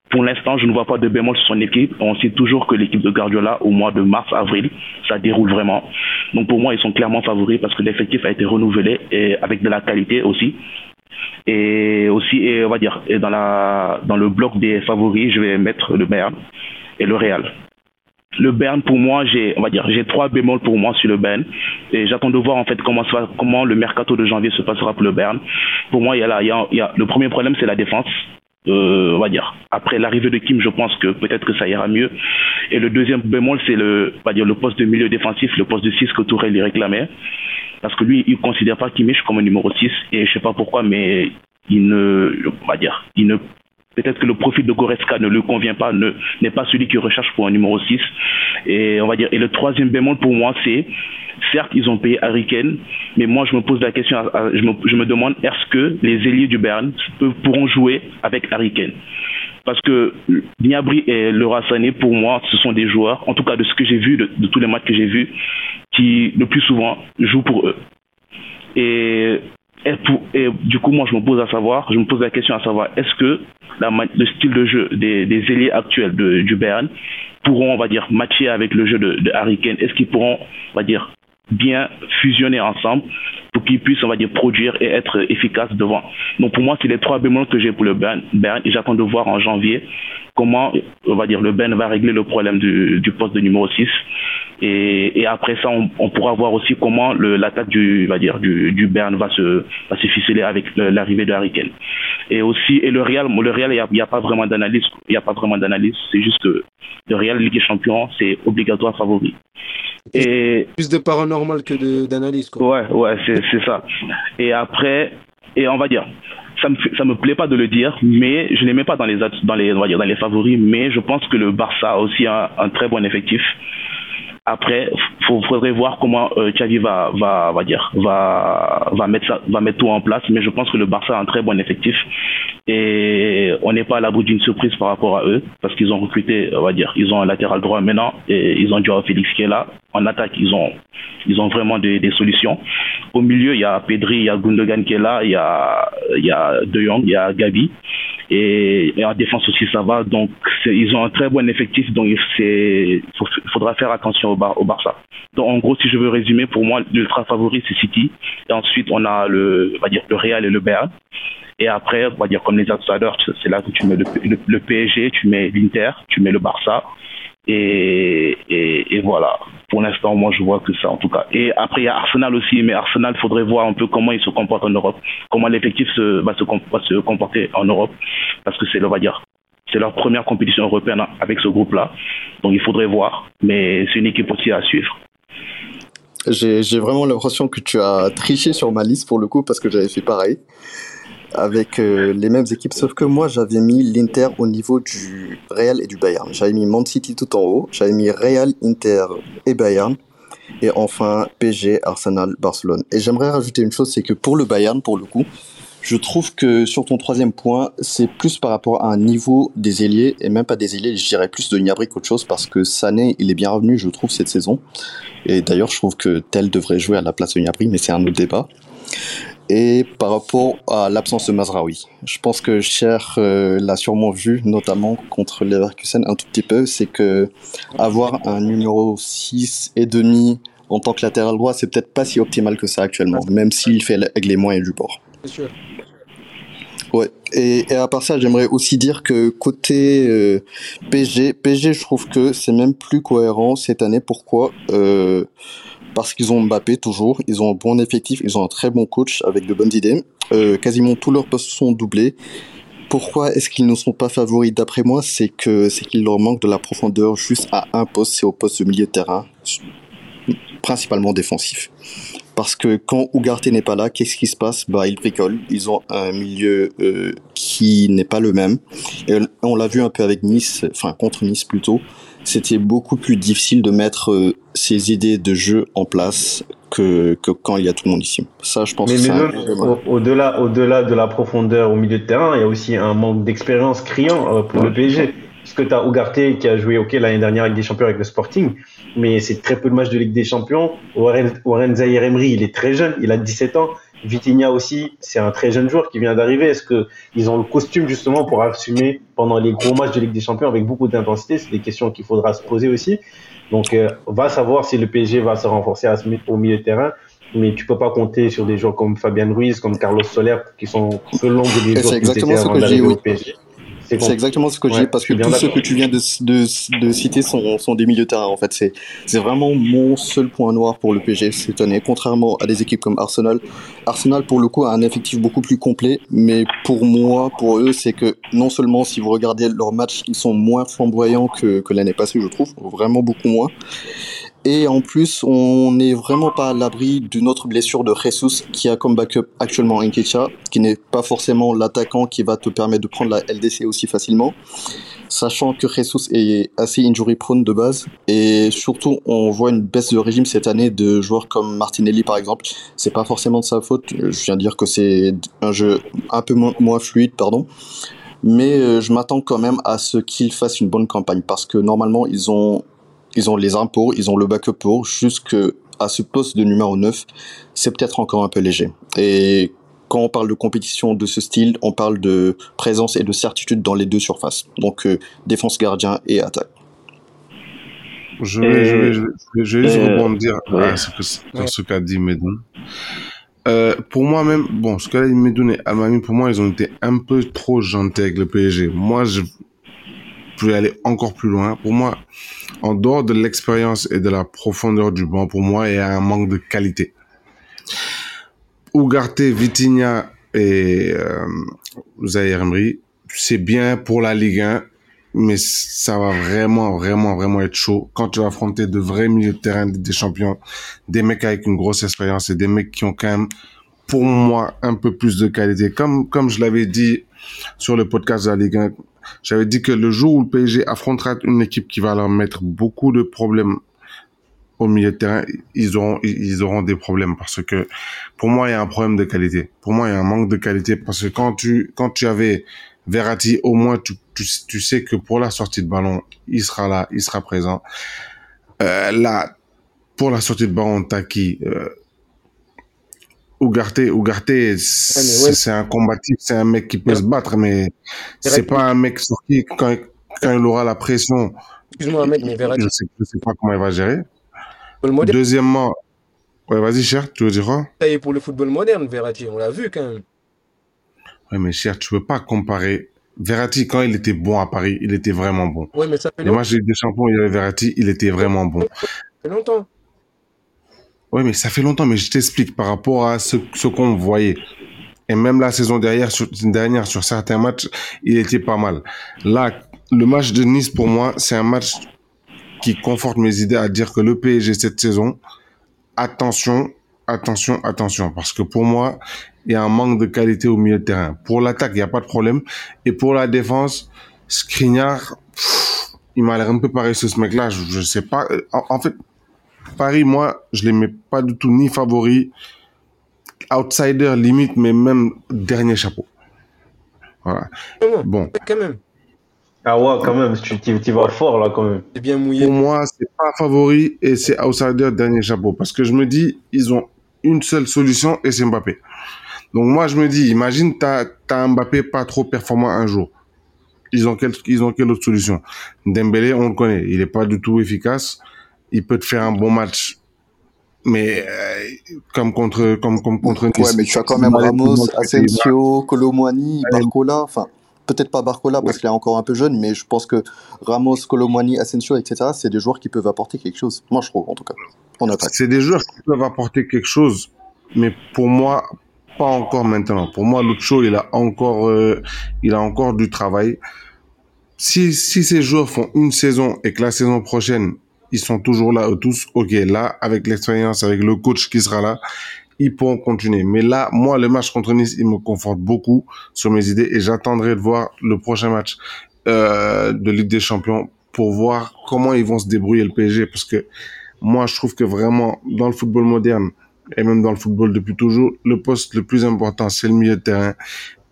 pour l'instant, je ne vois pas de bémol sur son équipe. On sait toujours que l'équipe de Guardiola, au mois de mars-avril, ça déroule vraiment. Donc pour moi, ils sont clairement favoris parce que l'effectif a été renouvelé et avec de la qualité aussi. Et aussi, on va dire, dans, la, dans le bloc des favoris, je vais mettre le Bayern et le Real le Bern pour moi j'ai on va dire j'ai trois bémols pour moi sur le Bern et j'attends de voir en fait comment ça, comment le mercato de janvier se passera pour le Bern pour moi il y a là il y a, y a le premier problème c'est la défense. Euh, on va dire. Après l'arrivée de Kim je pense que peut-être que ça ira mieux. Et le deuxième bémol c'est le on va dire le poste de milieu défensif le poste de 6 que Tourelle lui réclamait. Parce que lui il considère pas Kimmich comme un numéro 6 et je sais pas pourquoi mais il ne on va dire il ne peut-être que le profil de Goretzka ne lui convient pas, ne n'est pas celui qui recherche pour un numéro 6. Et on va dire et le troisième bémol pour moi c'est certes ils ont payé Harry Kane, mais moi je me pose la question je, me, demande est-ce que les ailiers du Bern pourront jouer avec Harry Kane? Parce que Niabri et Leroy Sané, pour moi, ce sont des joueurs, en tout cas de ce que j'ai vu, de, de, tous les matchs que j'ai vus, qui le plus souvent jouent pour eux. Et et, du coup, moi, je me pose à savoir, je me pose la question à savoir, est-ce que le style de jeu des, des ailiers actuels du Bayern pourront, on va dire, matcher avec le jeu de, de Est-ce qu'ils pourront, on va dire, bien fusionner ensemble pour qu'ils puissent, on va dire, produire et être efficaces devant? Donc pour moi, c'est les trois bémols que j'ai pour le Bern, Bern et j'attends de voir en janvier comment, on va dire, le Bern va régler le problème du, du poste de numéro 6 et, et, après ça, on, on, pourra voir aussi comment l'attaque du, va dire, du, du Bern va se, va se ficeler avec l'arrivée de Harry Kane. Et aussi, et le Real, le Real, il n'y a, a, pas vraiment d'analyse, il n'y a pas vraiment d'analyse. C'est juste que le Real Ligue des Champions, c'est obligatoire favori. Et plus de paranormal que d'analyse. Ouais, ouais, c'est ça. Et après, et on va dire, ça me ça me plaît pas de le dire, mais je mets pas dans les dans les on va dire dans les favoris, mais je pense que le Barça a aussi un, un très bon effectif. Après, il faudrait voir comment euh, Xavi va, va, va dire, va, va mettre ça, va mettre tout en place. Mais je pense que le Barça a un très bon effectif et on n'est pas à l'abri d'une surprise par rapport à eux parce qu'ils ont recruté, on va dire, ils ont un latéral droit maintenant et ils ont Joao Félix qui est là. En attaque, ils ont, ils vraiment des, solutions. Au milieu, il y a Pedri, il y a Gundogan qui est là, il y a, De Jong, il y a Gabi. Et, en défense aussi ça va donc ils ont un très bon effectif donc il faudra faire attention au, bar, Barça donc en gros si je veux résumer pour moi l'ultra favori c'est City et ensuite on a le va dire le Real et le Bayern et après on va dire comme les outsiders c'est là que tu mets le, PSG tu mets l'Inter tu mets le Barça et, voilà. Pour l'instant, moi, je vois que ça, en tout cas. Et après, il y a Arsenal aussi, mais Arsenal, il faudrait voir un peu comment il se comporte en Europe, comment l'effectif va, se, comporter en Europe, parce que c'est, c'est leur première compétition européenne avec ce groupe-là. Donc, il faudrait voir, mais c'est une équipe aussi à suivre. j'ai vraiment l'impression que tu as triché sur ma liste pour le coup parce que j'avais fait pareil avec euh, les mêmes équipes, sauf que moi j'avais mis l'Inter au niveau du Real et du Bayern. J'avais mis Man City tout en haut, j'avais mis Real, Inter et Bayern, et enfin PSG, Arsenal, Barcelone. Et j'aimerais rajouter une chose, c'est que pour le Bayern, pour le coup, je trouve que sur ton troisième point, c'est plus par rapport à un niveau des ailiers, et même pas des ailiers, je dirais plus de Gnabry qu'autre chose, parce que Sané, il est bien revenu, je trouve, cette saison. Et d'ailleurs, je trouve que Tel devrait jouer à la place de Gnabry, mais c'est un autre débat. Et par rapport à l'absence de Mazraoui, je pense que Cher euh, l'a sûrement vu, notamment contre Leverkusen un tout petit peu, c'est que avoir un numéro 6 et demi en tant que latéral droit, c'est peut-être pas si optimal que ça actuellement, même s'il fait avec les moyens du bord. Sûr. Ouais. Et, et à part ça, j'aimerais aussi dire que côté euh, PSG, PSG, je trouve que c'est même plus cohérent cette année. Pourquoi? Euh, Parce qu'ils ont Mbappé toujours, ils ont un bon effectif, ils ont un très bon coach avec de bonnes idées. Euh, quasiment tous leurs postes sont doublés. Pourquoi est-ce qu'ils ne sont pas favoris d'après moi C'est que c'est qu'il leur manque de la profondeur juste à un poste, c'est au poste de milieu de terrain, principalement défensif. Parce que quand Ugarte n'est pas là, qu'est-ce qui se passe? Bah, ils bricolent. Ils ont un milieu euh, qui n'est pas le même. Et on l'a vu un peu avec Nice, enfin contre Nice plutôt. C'était beaucoup plus difficile de mettre euh, ces idées de jeu en place que, que quand il y a tout le monde ici. Ça, je pense Mais, que mais problème. au- au-delà, au-delà de la profondeur au milieu de terrain, il y a aussi un manque d'expérience criant euh, pour le PSG. Parce que tu as Ugarte qui a joué ok l'année dernière avec des champions avec le Sporting, mais c'est très peu de matchs de Ligue des Champions. Warren, Warren Zahir Emery, il est très jeune, il a 17 ans. Vitinha aussi, c'est un très jeune joueur qui vient d'arriver. Est-ce que ils ont le costume justement pour assumer pendant les gros matchs de Ligue des Champions avec beaucoup d'intensité? C'est des questions qu'il faudra se poser aussi. Donc, euh, va savoir si le PSG va se renforcer à au milieu de terrain. Mais tu peux pas compter sur des joueurs comme Fabien Ruiz, comme Carlos Soler, qui sont peu longs des joueurs c'est qu'ils exactement étaient ce avant que je dis, d'arriver oui. au PSG. C'est exactement ce que je Ouais, parce que tous ceux que tu viens de, de, de citer sont, sont des milieux de terrain en fait. C'est c'est vraiment mon seul point noir pour le PSG cette année. Contrairement à des équipes comme Arsenal, Arsenal pour le coup a un effectif beaucoup plus complet, mais pour moi, pour eux, c'est que non seulement si vous regardez leurs matchs, ils sont moins flamboyants que, que l'année passée, je trouve, vraiment beaucoup moins. Et en plus, on n'est vraiment pas à l'abri d'une autre blessure de Jesus qui a comme backup actuellement Nketiah, qui n'est pas forcément l'attaquant qui va te permettre de prendre la LDC aussi facilement. Sachant que Jesus est assez injury prone de base. Et surtout, on voit une baisse de régime cette année de joueurs comme Martinelli par exemple. C'est pas forcément de sa faute. Je viens de dire que c'est un jeu un peu moins, fluide, pardon. Mais euh, je m'attends quand même à ce qu'ils fassent une bonne campagne parce que normalement, ils ont ils ont les impôts, ils ont le backup pour, jusque à ce poste de numéro 9, c'est peut-être encore un peu léger. Et quand on parle de compétition de ce style, on parle de présence et de certitude dans les deux surfaces. Donc euh, défense gardien et attaque. Je vais, je vais, je vais, je vais juste rebondir ouais. à ce que, sur ce qu'a dit Medoun. Euh, pour moi même, bon, ce qu'a dit Medoun et Almami, pour moi, ils ont été un peu trop gentils avec le PSG. Moi, je peux aller encore plus loin. Pour moi, en dehors de l'expérience et de la profondeur du banc, pour moi, il y a un manque de qualité. Ugarte, Vitinha et euh, c'est bien pour la Ligue 1, mais ça va vraiment, vraiment, vraiment être chaud quand tu vas affronter de vrais milieux de terrain des champions, des mecs avec une grosse expérience et des mecs qui ont quand même, pour moi, un peu plus de qualité. Comme, comme je l'avais dit sur le podcast de la Ligue 1, j'avais dit que le jour où le PSG affrontera une équipe qui va leur mettre beaucoup de problèmes au milieu de terrain, ils auront, ils auront des problèmes parce que pour moi, il y a un problème de qualité. Pour moi, il y a un manque de qualité parce que quand tu, quand tu avais Verratti, au moins, tu, tu, tu sais que pour la sortie de ballon, il sera là, il sera présent. Euh, là, pour la sortie de ballon, t'as qui euh, Ugarte, Ugarte, c'est un combatif, c'est un mec qui peut se battre, mais c'est pas un mec sur qui, quand, quand il aura la pression, Excuse-moi, Ahmed, mais Verratti, je sais, je sais pas comment il va gérer. Deuxièmement, ouais, vas-y, cher, tu veux dire quoi? Ça y est pour le football moderne, Verratti, on l'a vu quand même. Ouais, mais cher, tu peux pas comparer. Verratti, quand il était bon à Paris, il était vraiment bon. Ouais, mais ça fait Les matchs des Champions, il y avait Verratti, il était vraiment bon. Ça fait longtemps. Ouais, mais ça fait longtemps, mais je t'explique par rapport à ce, qu'on voyait. Et même la saison dernière sur, certains matchs, il était pas mal. Là, le match de Nice, pour moi, c'est un match qui conforte mes idées à dire que le PSG cette saison attention, attention, attention, parce que pour moi, il y a un manque de qualité au milieu de terrain. Pour l'attaque, il n'y a pas de problème. Et pour la défense, Skriniar, il m'a l'air un peu pareil ce mec-là. Je, je sais pas. En fait, Paris, moi, je les mets pas du tout ni favori, outsider limite, mais même dernier chapeau. Voilà. Bon. Quand même. Ah ouais, quand même, tu, tu, tu vas fort là quand même. C'est bien mouillé. Pour moi, c'est pas favori et c'est outsider dernier chapeau. Parce que je me dis, ils ont une seule solution et c'est Mbappé. Donc moi, je me dis, imagine, t'as as un Mbappé pas trop performant un jour. Ils ont quelle, ils ont quelle autre solution? Dembélé, on le connaît, il est pas du tout efficace. Il peut te faire un bon match, mais euh, comme contre, comme, comme contre. Ouais, mais tu as quand même Ramos, Asensio, Colomwani, Barcola. Enfin, peut-être pas Barcola parce qu'il est encore un peu jeune, mais je pense que Ramos, Colomwani, Asensio, etc. C'est des joueurs qui peuvent apporter quelque chose. Moi, je trouve en tout cas. Attaque. C'est des joueurs qui peuvent apporter quelque chose, mais pour moi, pas encore maintenant. Pour moi, Lucho, il a encore, euh, il a encore du travail. Si, si ces joueurs font une saison et que la saison prochaine, ils sont toujours là, eux tous, ok, là, avec l'expérience, avec le coach qui sera là, ils pourront continuer. Mais là, moi, le match contre Nice, il me conforte beaucoup sur mes idées et j'attendrai de voir le prochain match euh, de Ligue des Champions pour voir comment ils vont se débrouiller le PSG parce que moi, je trouve que vraiment, dans le football moderne, et même dans le football depuis toujours, le poste le plus important, c'est le milieu de terrain.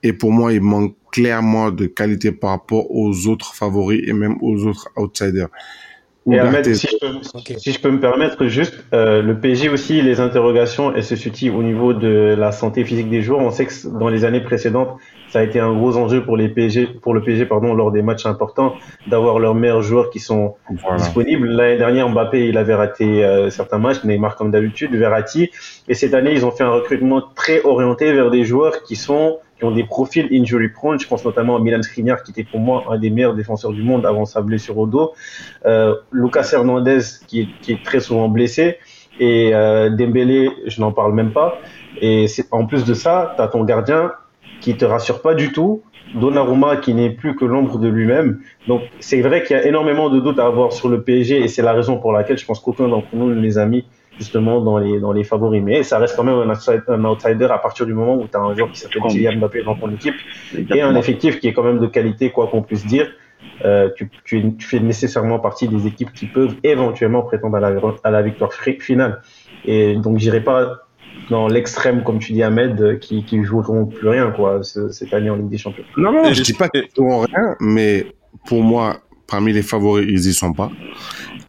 Et pour moi, il manque clairement de qualité par rapport aux autres favoris et même aux autres outsiders. Et Ahmed, si je, peux, okay. si je peux me permettre, juste euh, le PSG aussi, les interrogations, elles se situent au niveau de la santé physique des joueurs. On sait que dans les années précédentes, ça a été un gros enjeu pour les PSG, pour le PSG, pardon, lors des matchs importants, d'avoir leurs meilleurs joueurs qui sont voilà. disponibles. L'année dernière, Mbappé, il avait raté euh, certains matchs, Neymar comme d'habitude, Verratti. Et cette année, ils ont fait un recrutement très orienté vers des joueurs qui sont qui ont des profils injury prone. Je pense notamment à Milan Skriniar, qui était pour moi un des meilleurs défenseurs du monde avant sa blessure au dos. Euh, Lucas Hernandez, qui est, qui est, très souvent blessé. Et euh, Dembélé, je n'en parle même pas. Et en plus de ça, tu as ton gardien qui te rassure pas du tout. Donnarumma qui n'est plus que l'ombre de lui-même. Donc c'est vrai qu'il y a énormément de doutes à avoir sur le PSG et c'est la raison pour laquelle je pense qu'aucun d'entre nous ne les a mis justement dans les, dans les favoris. Mais ça reste quand même un outsider, à partir du moment où tu as un joueur qui s'appelle Kylian Mbappé dans ton équipe et un effectif qui est quand même de qualité, quoi qu'on puisse dire. Euh, tu, tu, tu, fais nécessairement partie des équipes qui peuvent éventuellement prétendre à la, à la victoire finale. Et donc j'irai pas dans l'extrême, comme tu dis Ahmed, qui, qui joueront plus rien quoi cette année en Ligue des Champions. Non, non, je dis pas qu'ils joueront rien, mais pour moi, parmi les favoris, ils y sont pas.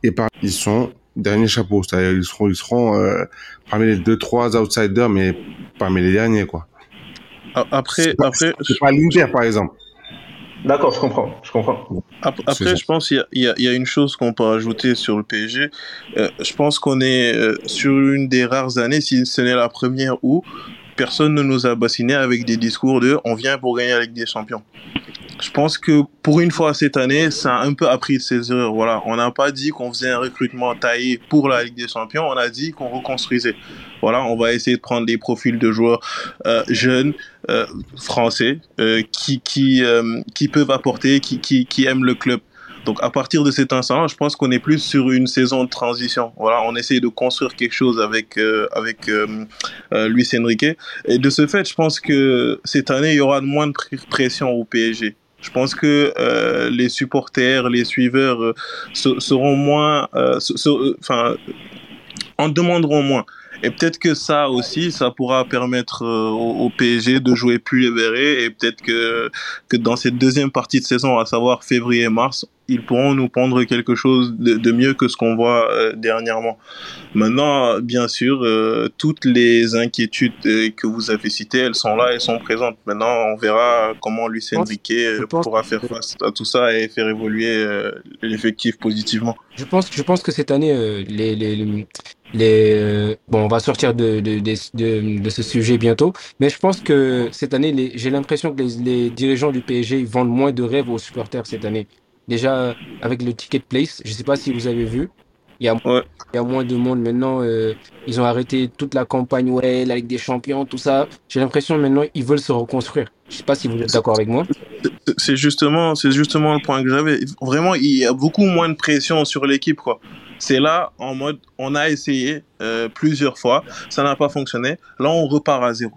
Et par ils sont dernier chapeau, c'est-à-dire ils seront, ils seront euh, parmi les deux trois outsiders, mais parmi les derniers quoi. Après, pas, après, c'est pas l'Inter par exemple. D'accord, je comprends, je comprends. Après, je pense qu'il y, y, y, a une chose qu'on peut ajouter sur le PSG. Euh, je pense qu'on est euh, sur une des rares années, si ce n'est la première, où personne ne nous a bassiné avec des discours de on vient pour gagner la Ligue des Champions. Je pense que pour une fois cette année, ça a un peu appris de ses erreurs. Voilà, on n'a pas dit qu'on faisait un recrutement taillé pour la Ligue des Champions, on a dit qu'on reconstruisait. Voilà, on va essayer de prendre des profils de joueurs euh, jeunes, euh, français, euh, qui qui qui peuvent apporter, qui qui qui aiment le club. Donc à partir de cet instant, je pense qu'on est plus sur une saison de transition. Voilà, on essaye de construire quelque chose avec euh, avec euh, euh, Luis Enrique. Et de ce fait, je pense que cette année, il y aura moins de pression au PSG. Je pense que euh, les supporters, les suiveurs euh, seront moins, enfin, en demanderont moins. Et peut-être que ça aussi, ça pourra permettre euh, au, au, PSG de jouer plus libéré. Et peut-être que, que dans cette deuxième partie de saison, à savoir février-mars, ils pourront nous prendre quelque chose de, de mieux que ce qu'on voit euh, dernièrement. Maintenant, bien sûr, euh, toutes les inquiétudes euh, que vous avez citées, elles sont là, elles sont présentes. Maintenant, on verra comment Luis Enrique pourra faire face à tout ça et faire évoluer l'effectif positivement. Je pense, je pense que cette année, les, les, les bon, on va sortir de, de, de, de, ce sujet bientôt, mais je pense que cette année, j'ai l'impression que les, les, dirigeants du PSG vendent moins de rêves aux supporters cette année. Déjà, avec le ticket place, je ne sais pas si vous avez vu, il y a, ouais. il y a moins de monde maintenant. Euh, ils ont arrêté toute la campagne, ouais, la Ligue des Champions, tout ça. J'ai l'impression maintenant ils veulent se reconstruire. Je sais pas si vous êtes d'accord avec moi. C'est justement, c'est justement le point que j'avais. Vraiment, il y a beaucoup moins de pression sur l'équipe, quoi C'est là en mode, on a essayé euh, plusieurs fois, ça n'a pas fonctionné. Là, on repart à zéro.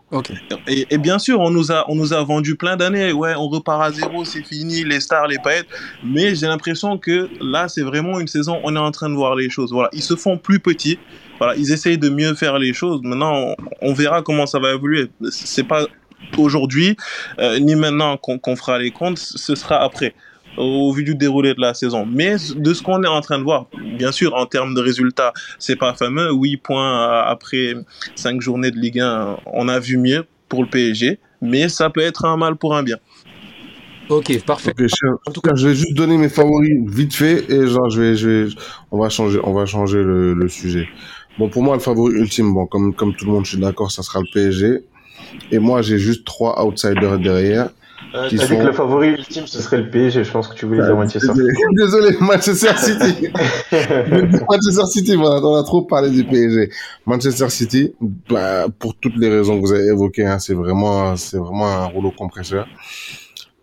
Et, et, bien sûr, on nous a, on nous a vendu plein d'années. Ouais, on repart à zéro, c'est fini, les stars, les paillettes. Mais j'ai l'impression que là, c'est vraiment une saison. On est en train de voir les choses. Voilà, ils se font plus petits. Voilà, ils essayent de mieux faire les choses. Maintenant, on, verra comment ça va évoluer. C'est pas aujourd'hui euh, ni maintenant qu'on fera les comptes. Ce sera après au vu du déroulé de la saison. Mais de ce qu'on est en train de voir, bien sûr, en termes de résultats, c'est pas fameux. 8 points après 5 journées de Ligue 1, on a vu mieux pour le PSG, mais ça peut être un mal pour un bien. Ok, parfait. en tout cas, je vais juste donner mes favoris vite fait et genre je vais, je vais, on va changer, on va changer le, le sujet. Bon, pour moi, le favori ultime, bon, comme comme tout le monde, je suis d'accord, ça sera le PSG. Et moi, j'ai juste trois outsiders derrière. Euh, T'as dit que le favori ultime, ce serait le PSG. Je pense que tu voulais dire Manchester. Désolé, Manchester City. Manchester City, voilà, on a trop parlé du PSG. Manchester City, bah, pour toutes les raisons que vous avez évoquées, hein, c'est vraiment, c'est vraiment un rouleau compresseur.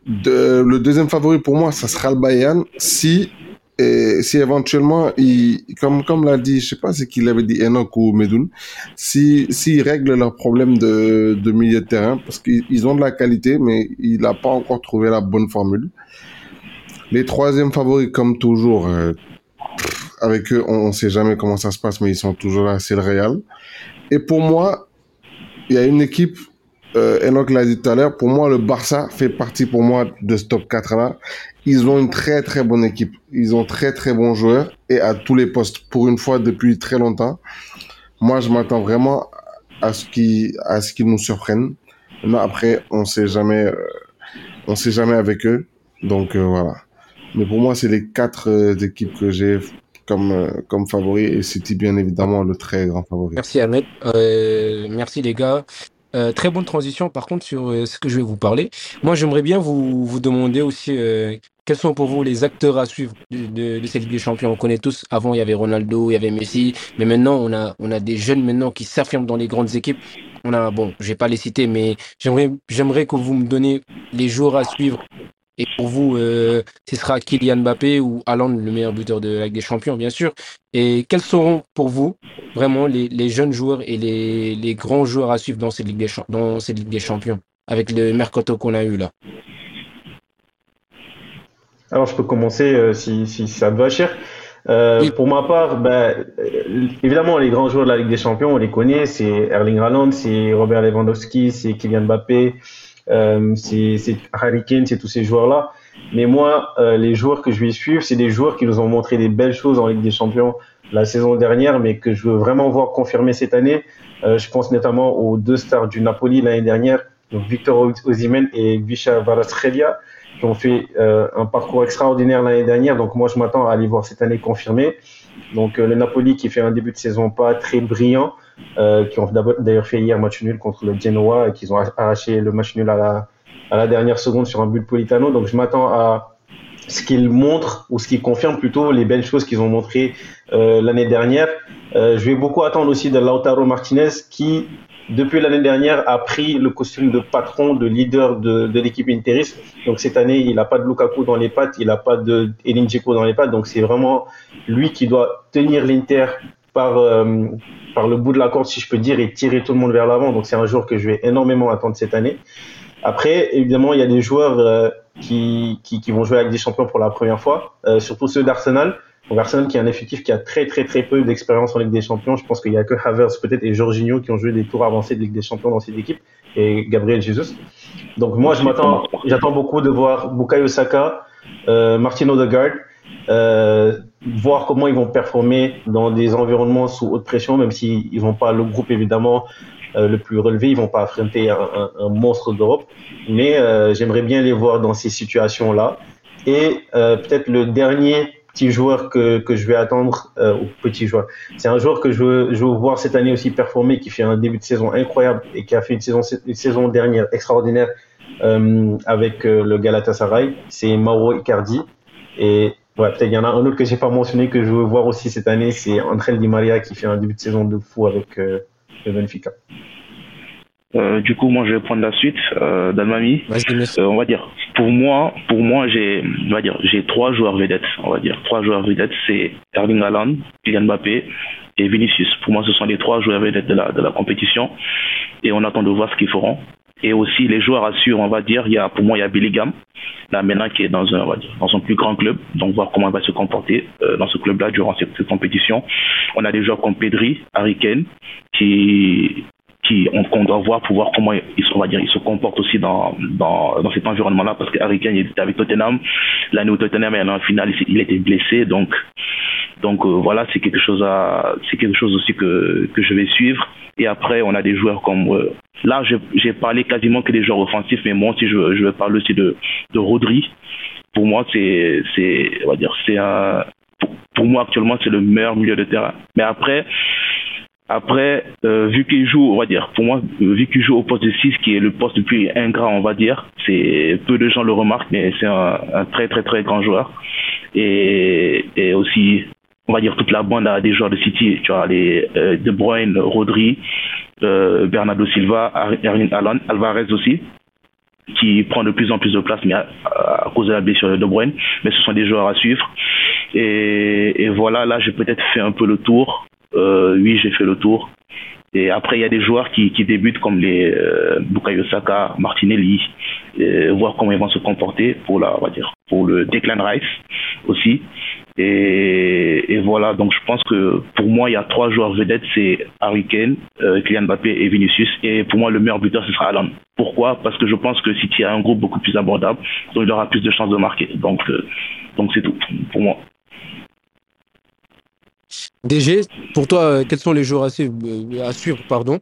De, le deuxième favori pour moi, ça sera le Bayern. Si et si éventuellement, il, comme, comme l'a dit, je sais pas c'est qu'il avait dit Enoch ou Medoun, si, s'ils règlent leurs problèmes de, de milieu de terrain, parce qu'ils ont de la qualité, mais il n'a pas encore trouvé la bonne formule. Les troisièmes favoris, comme toujours, euh, avec eux, on, ne sait jamais comment ça se passe, mais ils sont toujours là, c'est le Real. Et pour moi, il y a une équipe euh, Enoch l'a dit tout à l'heure, pour moi, le Barça fait partie pour moi de ce top 4 là. Ils ont une très très bonne équipe. Ils ont très très bons joueurs et à tous les postes. Pour une fois depuis très longtemps. Moi, je m'attends vraiment à ce qu'ils à ce qu'ils nous surprennent. Non, après, on sait jamais, euh, on sait jamais avec eux. Donc euh, voilà. Mais pour moi, c'est les quatre euh, équipes que j'ai comme comme favoris et City bien évidemment le très grand favori. Merci Ahmed. merci les gars. Euh, très bonne transition, par contre, sur euh, ce que je vais vous parler. Moi, j'aimerais bien vous, vous demander aussi euh, quels sont pour vous les acteurs à suivre de, cette Ligue des Champions. On connaît tous, avant, il y avait Ronaldo, il y avait Messi, mais maintenant, on a, on a des jeunes maintenant qui s'affirment dans les grandes équipes. On a, bon, je vais pas les citer, mais j'aimerais, j'aimerais que vous me donniez les joueurs à suivre et pour vous, euh, ce sera Kylian Mbappé ou Haaland, le meilleur buteur de la Ligue des Champions, bien sûr. Et quels seront pour vous vraiment les, les jeunes joueurs et les, les, grands joueurs à suivre dans cette Ligue des, dans cette Ligue des Champions, avec le mercato qu'on a eu là? Alors, je peux commencer euh, si, si, ça te va, cher. Euh, Pour ma part, ben, évidemment, les grands joueurs de la Ligue des Champions, on les connaît. C'est Erling Haaland, c'est Robert Lewandowski, c'est Kylian Mbappé, c'est Harry Kane, c'est tous ces joueurs-là. Mais moi, euh, les joueurs que je vais suivre, c'est des joueurs qui nous ont montré des belles choses en Ligue des Champions la saison dernière, mais que je veux vraiment voir confirmer cette année. Euh, je pense notamment aux deux stars du Napoli l'année dernière, donc Victor Osimhen et Visha Varaskelia, qui ont fait euh, un parcours extraordinaire l'année dernière. Donc moi, je m'attends à les voir cette année confirmer. Donc le Napoli qui fait un début de saison pas très brillant, euh, qui ont d'ailleurs fait hier match nul contre le Genoa et qui ont arraché le match nul à la, dernière seconde sur un but Politano. Donc je m'attends à ce qu'ils montrent ou ce qu'ils confirment plutôt les belles choses qu'ils ont montrées euh, l'année dernière. Euh, je vais beaucoup attendre aussi de Lautaro Martinez qui depuis l'année dernière a pris le costume de patron, de leader de, l'équipe interiste. Donc cette année, il n'a pas de Lukaku dans les pattes, il n'a pas de Elin dans les pattes. Donc c'est vraiment lui qui doit tenir l'Inter par, euh, par le bout de la corde, si je peux dire, et tirer tout le monde vers l'avant. Donc c'est un joueur que je vais énormément attendre cette année. Après, évidemment, il y a des joueurs euh, qui, qui, qui, vont jouer avec des champions pour la première fois, euh, surtout ceux d'Arsenal. Donc Arsenal qui est un effectif qui a très très très peu d'expérience en Ligue des Champions. Je pense qu'il y a que Havertz peut-être et Jorginho qui ont joué des tours avancés de Ligue des Champions dans cette équipe et Gabriel Jesus. Donc moi je m'attends, j'attends beaucoup de voir Bukayo Saka, euh, Martin Odegaard, euh, voir comment ils vont performer dans des environnements sous haute pression, même s'ils ils vont pas le groupe évidemment euh, le plus relevé, ils vont pas affronter un, monstre d'Europe, mais euh, j'aimerais bien les voir dans ces situations-là. Et euh, peut-être le dernier petit joueur que, que je vais attendre, euh, ou petit joueur, c'est un joueur que je veux, je veux voir cette année aussi performer, qui fait un début de saison incroyable et qui a fait une saison, une saison dernière extraordinaire avec le Galatasaray, c'est Mauro Icardi. Et Ouais, peut-être il y en a un autre que j'ai pas mentionné que je veux voir aussi cette année, c'est André Di Maria qui fait un début de saison de fou avec euh, le Benfica. Euh, du coup, moi, je vais prendre la suite euh, d'Almami. Euh, on va dire, pour moi, pour moi, j'ai, on va dire, j'ai trois joueurs vedettes. On va dire, trois joueurs vedettes, c'est Erling Haaland, Kylian Mbappé et Vinicius. Pour moi, ce sont les trois joueurs vedettes de la, de la compétition. Et on attend de voir ce qu'ils feront. Et aussi, les joueurs assurent, on va dire, il y a, pour moi, il y a Billy Gam, là maintenant qui est dans un, on va dire, dans son plus grand club. Donc, voir comment il va se comporter euh, dans ce club-là durant cette, compétition. On a des joueurs comme Pedri, Harry Kane, qui, qui on, doit voir pour voir comment il, on va dire, il se comporte aussi dans, dans, dans cet environnement-là parce que Harry Kane il était avec Tottenham l'année où Tottenham est en finale il, il était blessé donc donc euh, voilà c'est quelque chose à c'est quelque chose aussi que que je vais suivre et après on a des joueurs comme euh, là j'ai parlé quasiment que des joueurs offensifs mais moi aussi je, je vais parler aussi de de Rodri pour moi c'est c'est on va dire c'est un pour, moi actuellement c'est le meilleur milieu de terrain mais après après, euh, vu qu'il joue, on va dire, pour moi, vu qu'il joue au poste de 6, qui est le poste le plus ingrat, on va dire, c'est peu de gens le remarquent, mais c'est un, très très très grand joueur. Et, et, aussi, on va dire toute la bande a des joueurs de City, tu vois, les euh, De Bruyne, Rodri, Bernardo Silva, Erling Haaland, Alvarez aussi qui prend de plus en plus de place mais à, cause de la blessure de Bruyne mais ce sont des joueurs à suivre et, voilà là j'ai peut-être fait un peu le tour euh, oui, j'ai fait le tour. Et après, il y a des joueurs qui, débutent comme les euh, Bukayo Saka, Martinelli, voir comment ils vont se comporter pour pour le Declan Rice aussi. Et, voilà, donc je pense que pour moi, il y a trois joueurs vedettes, c'est Harry Kane, euh, Kylian Mbappé et Vinicius. Et pour moi, le meilleur buteur, ce sera Alan. Pourquoi? Parce que je pense que City a un groupe beaucoup plus abordable, donc il aura plus de chances de marquer. Donc, euh, donc c'est tout pour moi. DG, pour toi, euh, quels sont les joueurs à suivre, pardon?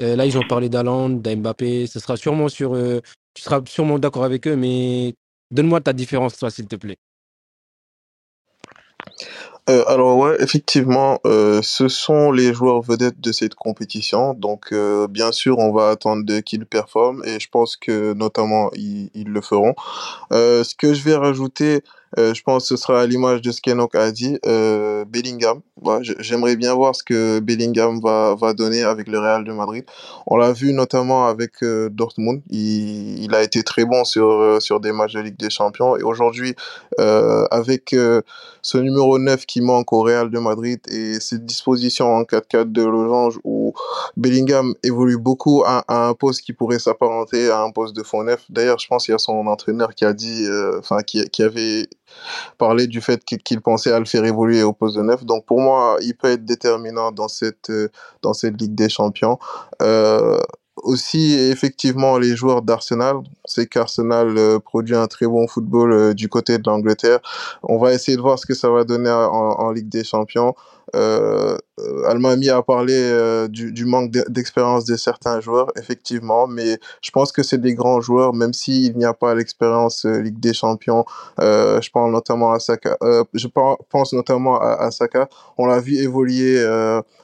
Là, ils ont parlé d'Alan, d'Mbappé. Ce sera sûrement sur. Tu seras sûrement d'accord avec eux, mais donne-moi ta différence, toi, s'il te plaît. Euh, alors ouais, effectivement, euh, ce sont les joueurs vedettes de cette compétition. Donc euh, bien sûr, on va attendre qu'ils performent et je pense que notamment ils, ils le feront. ce que je vais rajouter, je pense que ce sera à l'image de ce qu'Enoch a dit, Bellingham. Ouais, J'aimerais bien voir ce que Bellingham va, va donner avec le Real de Madrid. On l'a vu notamment avec Dortmund. Il, il, a été très bon sur, sur des matchs de Ligue des Champions et aujourd'hui, avec ce numéro 9 qui manque au Real de Madrid et cette disposition en 4-4 de Losange où Bellingham évolue beaucoup à, un poste qui pourrait s'apparenter à un poste de fond neuf. D'ailleurs, je pense qu'il y a son entraîneur qui a dit, euh, enfin, euh, qui, qui, avait parlé du fait qu'il pensait à le faire évoluer au poste de neuf. Donc, pour moi, il peut être déterminant dans cette, euh, dans cette Ligue des Champions. Euh, aussi effectivement les joueurs d'Arsenal. C'est qu'Arsenal euh, produit un très bon football du côté de l'Angleterre. On va essayer de voir ce que ça va donner en Ligue des Champions. Euh, Almami a parlé euh, du, manque d'expérience de certains joueurs, effectivement, mais je pense que c'est des grands joueurs, même s'il n'y a pas l'expérience euh, Ligue des Champions. Euh, je pense notamment à Saka. je pense notamment à, Saka. On l'a vu évoluer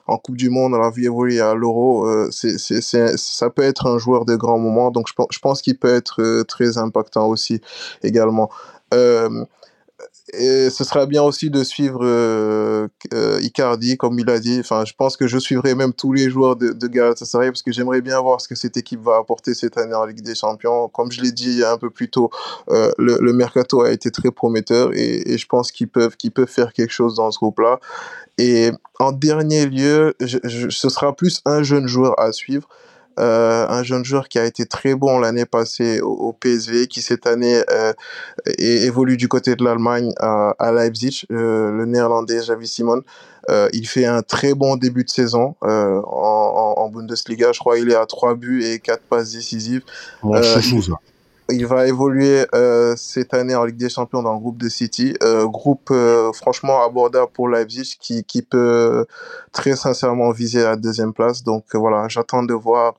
en Coupe du Monde, on l'a vu évoluer à l'Euro. c'est, ça peut être un joueur de grand moment, donc je, pense qu'il peut être très impactant aussi également. Euh, et ce sera bien aussi de suivre euh, euh, Icardi, comme il a dit. Enfin, je pense que je suivrai même tous les joueurs de, de Galatasaray parce que j'aimerais bien voir ce que cette équipe va apporter cette année en Ligue des Champions. Comme je l'ai dit un peu plus tôt, euh, le, le, mercato a été très prometteur et, et je pense qu'ils peuvent, qu'ils peuvent faire quelque chose dans ce groupe-là. Et en dernier lieu, ce sera plus un jeune joueur à suivre. Euh, un jeune joueur qui a été très bon l'année passée au, au, PSV, qui cette année euh, évolue du côté de l'Allemagne à, à, Leipzig, euh, le néerlandais Javi Simon. Il fait un très bon début de saison en, en, Bundesliga. Je crois qu'il est à 3 buts et 4 passes décisives. Il va évoluer euh, cette année en Ligue des Champions dans le groupe de City, euh, groupe euh, franchement abordable pour Leipzig qui, qui peut très sincèrement viser la deuxième place. Donc voilà, j'attends de voir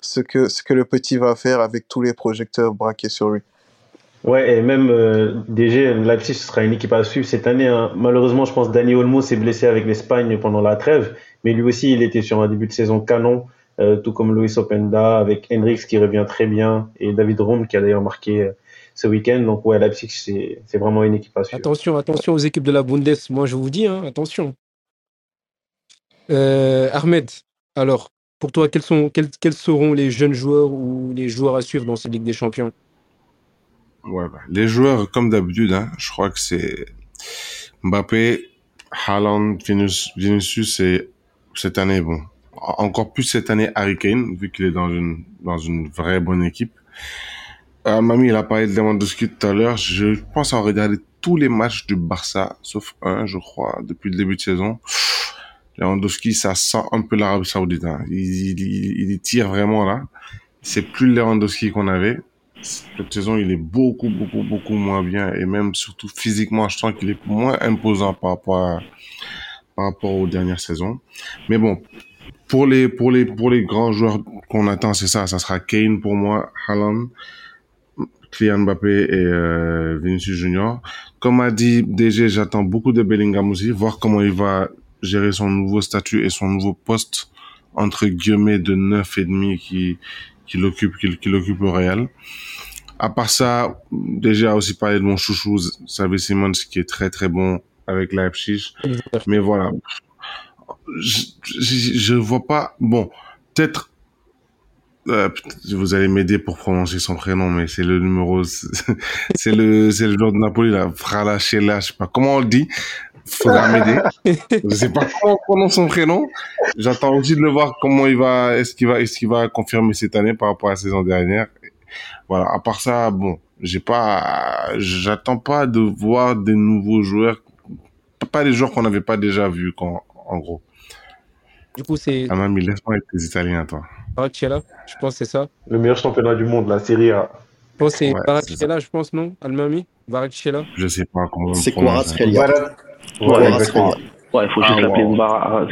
ce que ce que le petit va faire avec tous les projecteurs braqués sur lui. Ouais, et même DG, Leipzig sera une équipe à suivre cette année. Hein. Malheureusement, je pense Dani Olmo s'est blessé avec l'Espagne pendant la trêve, mais lui aussi, il était sur un début de saison canon. Euh, tout comme Luis Openda, avec Hendrix qui revient très bien, et David Rom qui a d'ailleurs marqué euh, ce week-end. Donc ouais, Leipzig, c'est vraiment une équipe à suivre. Attention, attention aux équipes de la Bundes, moi je vous dis, hein, attention. Euh, Ahmed, alors, pour toi, quels, sont, quels, quels seront les jeunes joueurs ou les joueurs à suivre dans cette Ligue des Champions? Ouais, bah, les joueurs, comme d'habitude, hein, je crois que c'est Mbappé, Haaland, Vinicius et cette année, bon, encore plus cette année Harry Kane, vu qu'il est dans une, dans une vraie bonne équipe. Euh, Mamie, il a parlé de Lewandowski tout à l'heure. Je pense avoir regardé tous les matchs du Barça, sauf un, je crois, depuis le début de saison. Lewandowski, ça sent un peu l'Arabie Saoudite. Hein. Il, il, il, tire vraiment là. C'est plus le Lewandowski qu'on avait. Cette saison, il est beaucoup, beaucoup, beaucoup moins bien. Et même, surtout physiquement, je sens qu'il est moins imposant par rapport à, par rapport aux dernières saisons. Mais bon, pour les, pour les, pour les grands joueurs qu'on attend, c'est ça. Ça sera Kane pour moi, Haaland, Kylian Mbappé et euh, Vinicius Junior. Comme a dit DG, j'attends beaucoup de Bellingham aussi, voir comment il va gérer son nouveau statut et son nouveau poste entre guillemets de neuf et demi qui qu'il occupe qu'il occupe au Real. À part ça, déjà aussi parlé de mon chouchou Xavi Simons qui est très très bon avec Leipzig. Mais voilà, je, je vois pas. Bon, peut-être euh, vous allez m'aider pour prononcer son prénom, mais c'est le numéro, c'est le, c'est le joueur de Napoli, là, Frala Shela, je sais pas comment on le dit. Faudra m'aider. je sais pas comment on prononce son prénom. J'attends aussi de le voir comment il va, est-ce qu'il va, est-ce qu'il va confirmer cette année par rapport à la saison dernière. Voilà. À part ça, bon, j'ai pas, j'attends pas de voir des nouveaux joueurs, pas des joueurs qu'on n'avait pas déjà vus, en gros. Du coup, c'est. Ah, mamie, laisse-moi être les Italiens, toi. Baracciela, je pense que c'est ça. Le meilleur championnat du monde, la Serie A. Je pense que c'est ouais, Baracciela, je pense, non? Almami? Baracciela Je sais pas comment. C'est Kvaratskhelia. Ouais, ouais, il faut juste ah, l'appeler wow. Bara.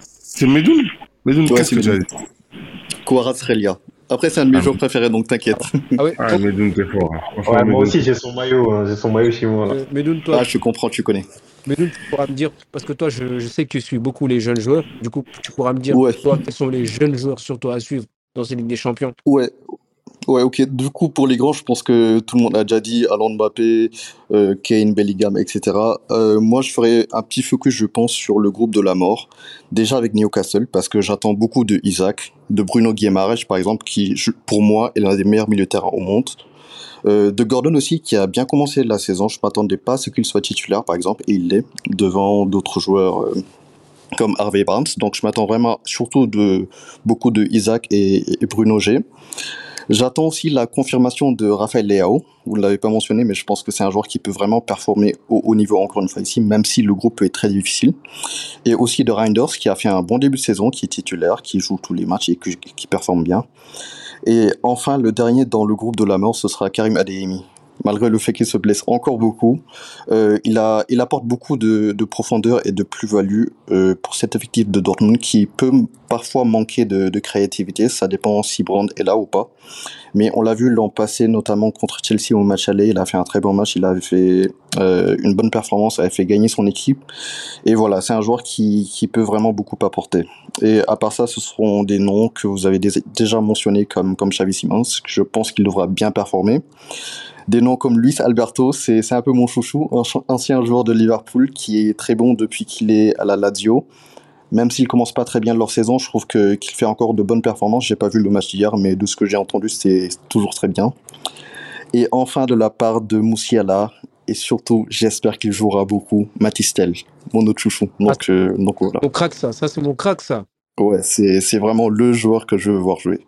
C'est Medoun? Medoun, qu'est-ce que tu as dit. Après, c'est un de mes ah, joueurs préférés, donc t'inquiète. Ah ouais, ah, Medoun, t'es fort. Hein. Ouais, moi aussi, j'ai son maillot. Hein. J'ai son maillot chez moi. Euh, Medoun, toi? Ah, je comprends, tu connais. Medoun, tu pourras me dire, parce que toi, je, je, sais que tu suis beaucoup les jeunes joueurs. Du coup, tu pourras me dire, ouais. toi, quels sont les jeunes joueurs surtout à suivre dans cette Ligue des Champions? Ouais. Ouais, ok. Du coup, pour les grands, je pense que tout le monde a déjà dit Alain Mbappé, euh, Kane, Bellingham, etc. Euh, moi, je ferais un petit focus, je pense, sur le groupe de la mort. Déjà avec Newcastle, parce que j'attends beaucoup de Isaac, de Bruno Guimaraes, par exemple, qui, pour moi, est l'un des meilleurs milieux de terrain au monde. Euh, de Gordon aussi, qui a bien commencé la saison. Je m'attendais pas à ce qu'il soit titulaire, par exemple, et il l'est, devant d'autres joueurs euh, comme Harvey Barnes. Donc, je m'attends vraiment surtout de beaucoup de Isaac et, et Bruno G. J'attends aussi la confirmation de Raphaël Leao. Vous ne l'avez pas mentionné, mais je pense que c'est un joueur qui peut vraiment performer au haut niveau encore une fois ici, même si le groupe est très difficile. Et aussi de Reinders, qui a fait un bon début de saison, qui est titulaire, qui joue tous les matchs et qui, qui performe bien. Et enfin, le dernier dans le groupe de la mort, ce sera Karim Adeyemi. Malgré le fait qu'il se blesse encore beaucoup, euh, il, a, il apporte beaucoup de, de profondeur et de plus-value euh, pour cet effectif de Dortmund qui peut parfois manquer de, de créativité. Ça dépend si Brand est là ou pas. Mais on l'a vu l'an passé, notamment contre Chelsea au match aller. Il a fait un très bon match. Il avait fait euh, une bonne performance. Il a fait gagner son équipe. Et voilà, c'est un joueur qui, qui peut vraiment beaucoup apporter. Et à part ça, ce seront des noms que vous avez déjà mentionnés comme, comme Xavi Simons. Je pense qu'il devra bien performer des noms comme Luis Alberto, c'est un peu mon chouchou, un ancien joueur de Liverpool qui est très bon depuis qu'il est à la Lazio. Même s'il commence pas très bien leur saison, je trouve qu'il qu fait encore de bonnes performances. J'ai pas vu le match d'hier, mais de ce que j'ai entendu, c'est toujours très bien. Et enfin, de la part de Moussiala, et surtout, j'espère qu'il jouera beaucoup, Matistel, mon autre chouchou. Donc, ah, euh, donc voilà. Mon crack, ça, ça c'est mon crack, ça. Ouais, c'est vraiment le joueur que je veux voir jouer.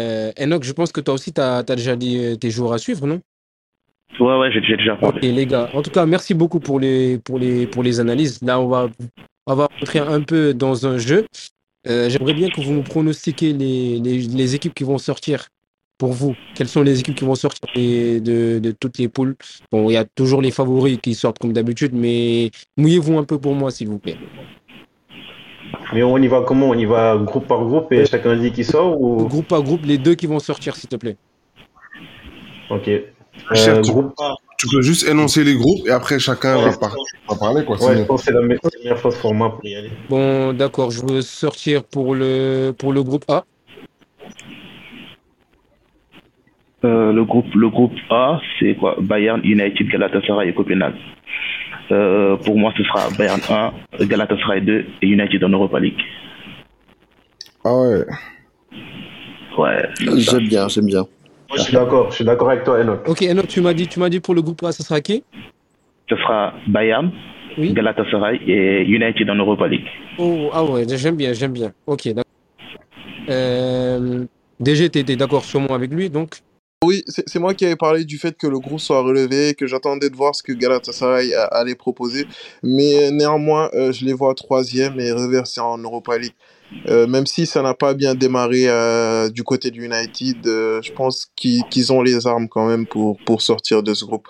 Euh, Enoch, je pense que toi aussi, tu as, as, déjà dit tes joueurs à suivre, non? Ouais, ouais, j'ai déjà parlé. Ok, les gars. En tout cas, merci beaucoup pour les, pour les, pour les analyses. Là, on va, on va rentrer un peu dans un jeu. Euh, J'aimerais bien que vous nous pronostiquiez les, les, les, équipes qui vont sortir pour vous. Quelles sont les équipes qui vont sortir de, de, de toutes les poules? Bon, il y a toujours les favoris qui sortent comme d'habitude, mais mouillez-vous un peu pour moi, s'il vous plaît. Mais on y va comment? On y va groupe par groupe et chacun dit qui sort ou... Groupe par groupe, les deux qui vont sortir, s'il te plaît. Ok. Euh, groupe... Tu peux juste énoncer les groupes et après chacun ouais, va, par... va, parler. Quoi, ouais, je pense que c'est la meilleure chose pour moi pour y aller. Bon, d'accord, je veux sortir pour le, pour le groupe A. Euh, le, groupe, le groupe A, c'est quoi? Bayern, United, Galatasaray et Copenhague. Euh, pour moi, ce sera Bayern 1, Galatasaray 2 et United en Europa League. Ah ouais. Ouais. J'aime bien, j'aime bien. Moi, je suis d'accord, je suis d'accord avec toi, Enoch. Ok, Enoch, tu m'as dit, tu m'as dit pour le groupe A, ça sera qui? Ce sera Bayern, Oui. Galatasaray et United en Europa League. Oh, ah ouais, j'aime bien, j'aime bien. Ok, d'accord. Euh, DG, t'étais d'accord sûrement avec lui, donc? Oui, c'est moi qui avais parlé du fait que le groupe soit relevé, que j'attendais de voir ce que Galatasaray allait proposer. Mais néanmoins, euh, je les vois troisième et reversés en Europa League. Euh, même si ça n'a pas bien démarré euh, du côté du United, euh, je pense qu'ils ont les armes quand même pour, sortir de ce groupe.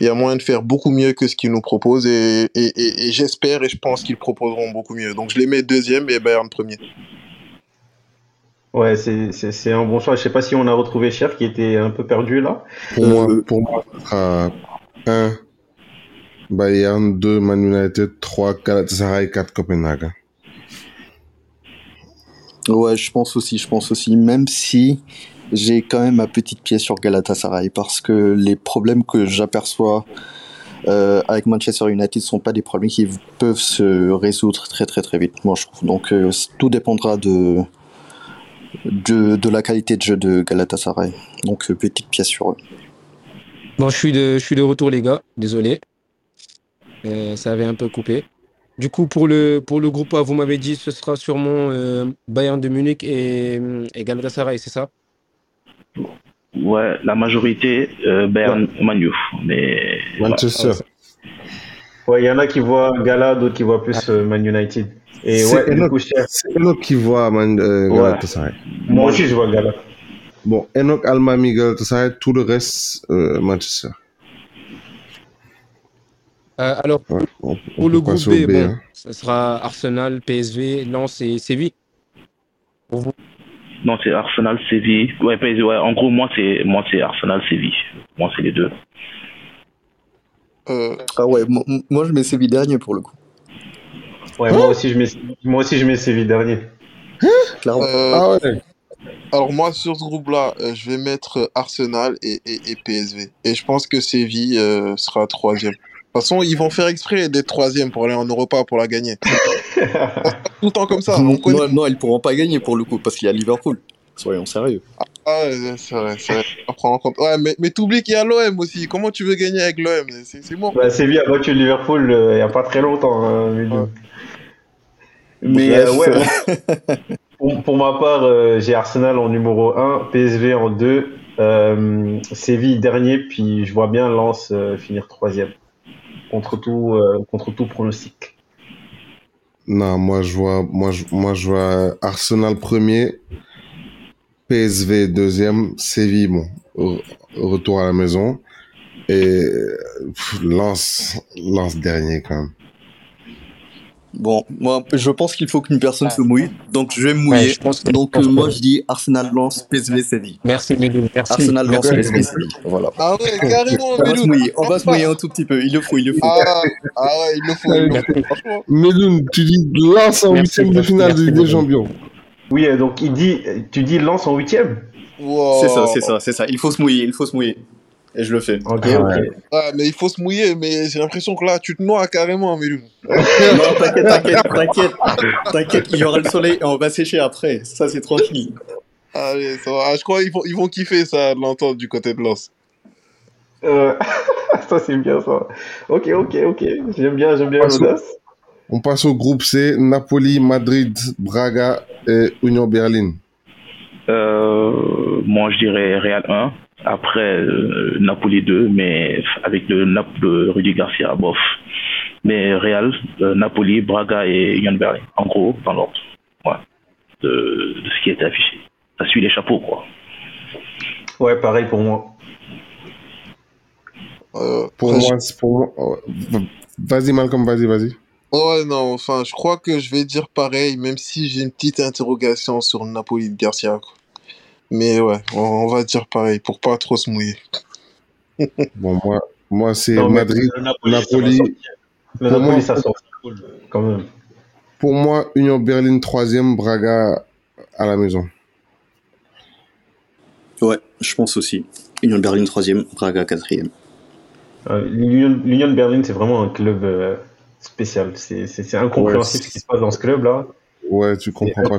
Il y a moyen de faire beaucoup mieux que ce qu'ils nous proposent et, et j'espère et je pense qu'ils proposeront beaucoup mieux. Donc je les mets deuxième et Bayern premier. Ouais, c'est c'est- c'est un bon choix. Je sais pas si on a retrouvé Cher qui était un peu perdu là. Pour moi, pour moi, ça sera 1 Bayern, 2 Man United, 3 Galatasaray, 4 Copenhague. Ouais, je pense aussi, je pense aussi, même si j'ai quand même ma petite pièce sur Galatasaray, parce que les problèmes que j'aperçois euh, avec Manchester United sont pas des problèmes qui peuvent se résoudre très très très vite, moi je trouve. Donc euh, tout dépendra de, de, de la qualité de jeu de Galatasaray. Donc euh, petite pièce sur eux. Bon, je suis de, je suis de retour, les gars. Désolé. Euh, ça avait un peu coupé. Du coup, pour le, pour le groupe A, vous m'avez dit ce sera sûrement euh, Bayern de Munich et, et Galatasaray, c'est ça? Ouais, la majorité, euh, Bayern, Manu. Mais Manchester. Ouais, il y en a qui voient Gala, d'autres qui voient plus euh, Man United. Et C'est ouais, du Enoch- coup, Cher. C'est Enoch qui voit Man, euh, Ouais. Galatasaray. Moi aussi, je vois Gala. Bon, Enoch, Almami, Galatasaray, tout le reste, euh, Manchester. Euh, Alors, Ouais, on, on pour le groupe B, B. bon, hein. ce sera Arsenal, PSV, Lens et Séville. Pour vous non, c'est Arsenal, Séville. Ouais, ouais, en gros, moi, c'est moi c'est Arsenal, Séville. Moi, c'est les deux. Euh, Ah ouais, mo- moi je mets Séville dernier pour le coup. Ouais, moi aussi, je mets, moi aussi, je mets Séville dernier. Clairement. euh, Ah ouais. Alors moi sur ce groupe-là, euh, je vais mettre Arsenal et, et, et PSV. Et je pense que Séville euh, sera troisième. De toute façon, ils vont faire exprès d'être troisième pour aller en Europa pour la gagner. Tout le temps comme ça. On non, non, ils pourront pas gagner pour le coup, parce qu'il y a Liverpool. Soyons sérieux. Ah ouais, c'est vrai, c'est vrai. À prendre en compte. Ouais, mais, mais t'oublies qu'il y a l'OM aussi. Comment tu veux gagner avec l'OM C'est bon. Bah, Séville a battu Liverpool euh, il y a pas très longtemps. hein, mais Ouais. mais, Bref. euh, ouais, pour, pour ma part, euh, j'ai Arsenal en numéro 1, PSV en 2, euh, Séville dernier, puis je vois bien Lens euh, finir troisième. Contre tout, euh, contre tout pronostic. Non, moi je vois, moi je, moi je vois Arsenal premier, PSV deuxième, Séville bon, retour à la maison et Lens, Lens dernier quand même. Bon, moi, je pense qu'il faut qu'une personne se mouille, donc je vais me Ouais, mouiller. je pense que- donc je pense euh, moi, je dis Arsenal, Lens, PSV, Séville. Merci, Médou. Merci. Arsenal, Merci. PSV, Séville. Voilà. Ah ouais, carrément, On va se mouiller, on va se mouiller un tout petit peu. Il le faut, il le faut. Ah, ah ouais, il le faut, il le faut. Tu dis Lens en huitième de finale merci de Ligue des. Champions. Oui, euh, donc il dit, tu dis Lens en huitième Wow. C'est ça, c'est ça, c'est ça. Il faut se mouiller, il faut se mouiller. Et je le fais. Ok, Ah ok. ouais. Ouais, mais il faut se mouiller, mais j'ai l'impression que là, tu te noies carrément, Meloun. Non, t'inquiète, t'inquiète, t'inquiète. T'inquiète, il y aura le soleil et on va sécher après. Ça, c'est tranquille. Allez, ça va. Ah, je crois qu'ils vont, ils vont kiffer ça, de l'entendre du côté de Lens. Euh, ça c'est bien ça. Ok, ok, ok. J'aime bien, j'aime bien l'audace. On passe au groupe C, Napoli, Madrid, Braga et Union Berlin. Euh, moi, je dirais Real 1. Après, euh, Napoli 2, mais avec le Nap de Rudy Garcia, bof. Mais Real, euh, Napoli, Braga et Union Berlin. En gros, dans l'ordre. Ouais. De, de ce qui était affiché. Ça suit les chapeaux, quoi. Ouais, pareil pour moi. Euh, Pour moi, c'est pour moi. Vas-y, Malcolm, vas-y, vas-y. Je- Ouais, non, enfin, je crois que je vais dire pareil, même si j'ai une petite interrogation sur le Napoli de Garcia. quoi. Mais ouais, on, on va dire pareil, pour pas trop se mouiller. Bon, moi, moi c'est Non, mais Madrid, le Napoli, ça va Napoli. sortir. Le Pour Napoli, moi- ça sort cool, quand même. Pour moi, Union Berlin troisième, Braga à la maison. Ouais, je pense aussi. Union Berlin 3ème, Braga 4ème. Euh, L'Union Berlin, c'est vraiment un club euh, spécial. C'est incompréhensible Ouais, ce qui se passe dans ce club-là. Ouais, tu comprends pas.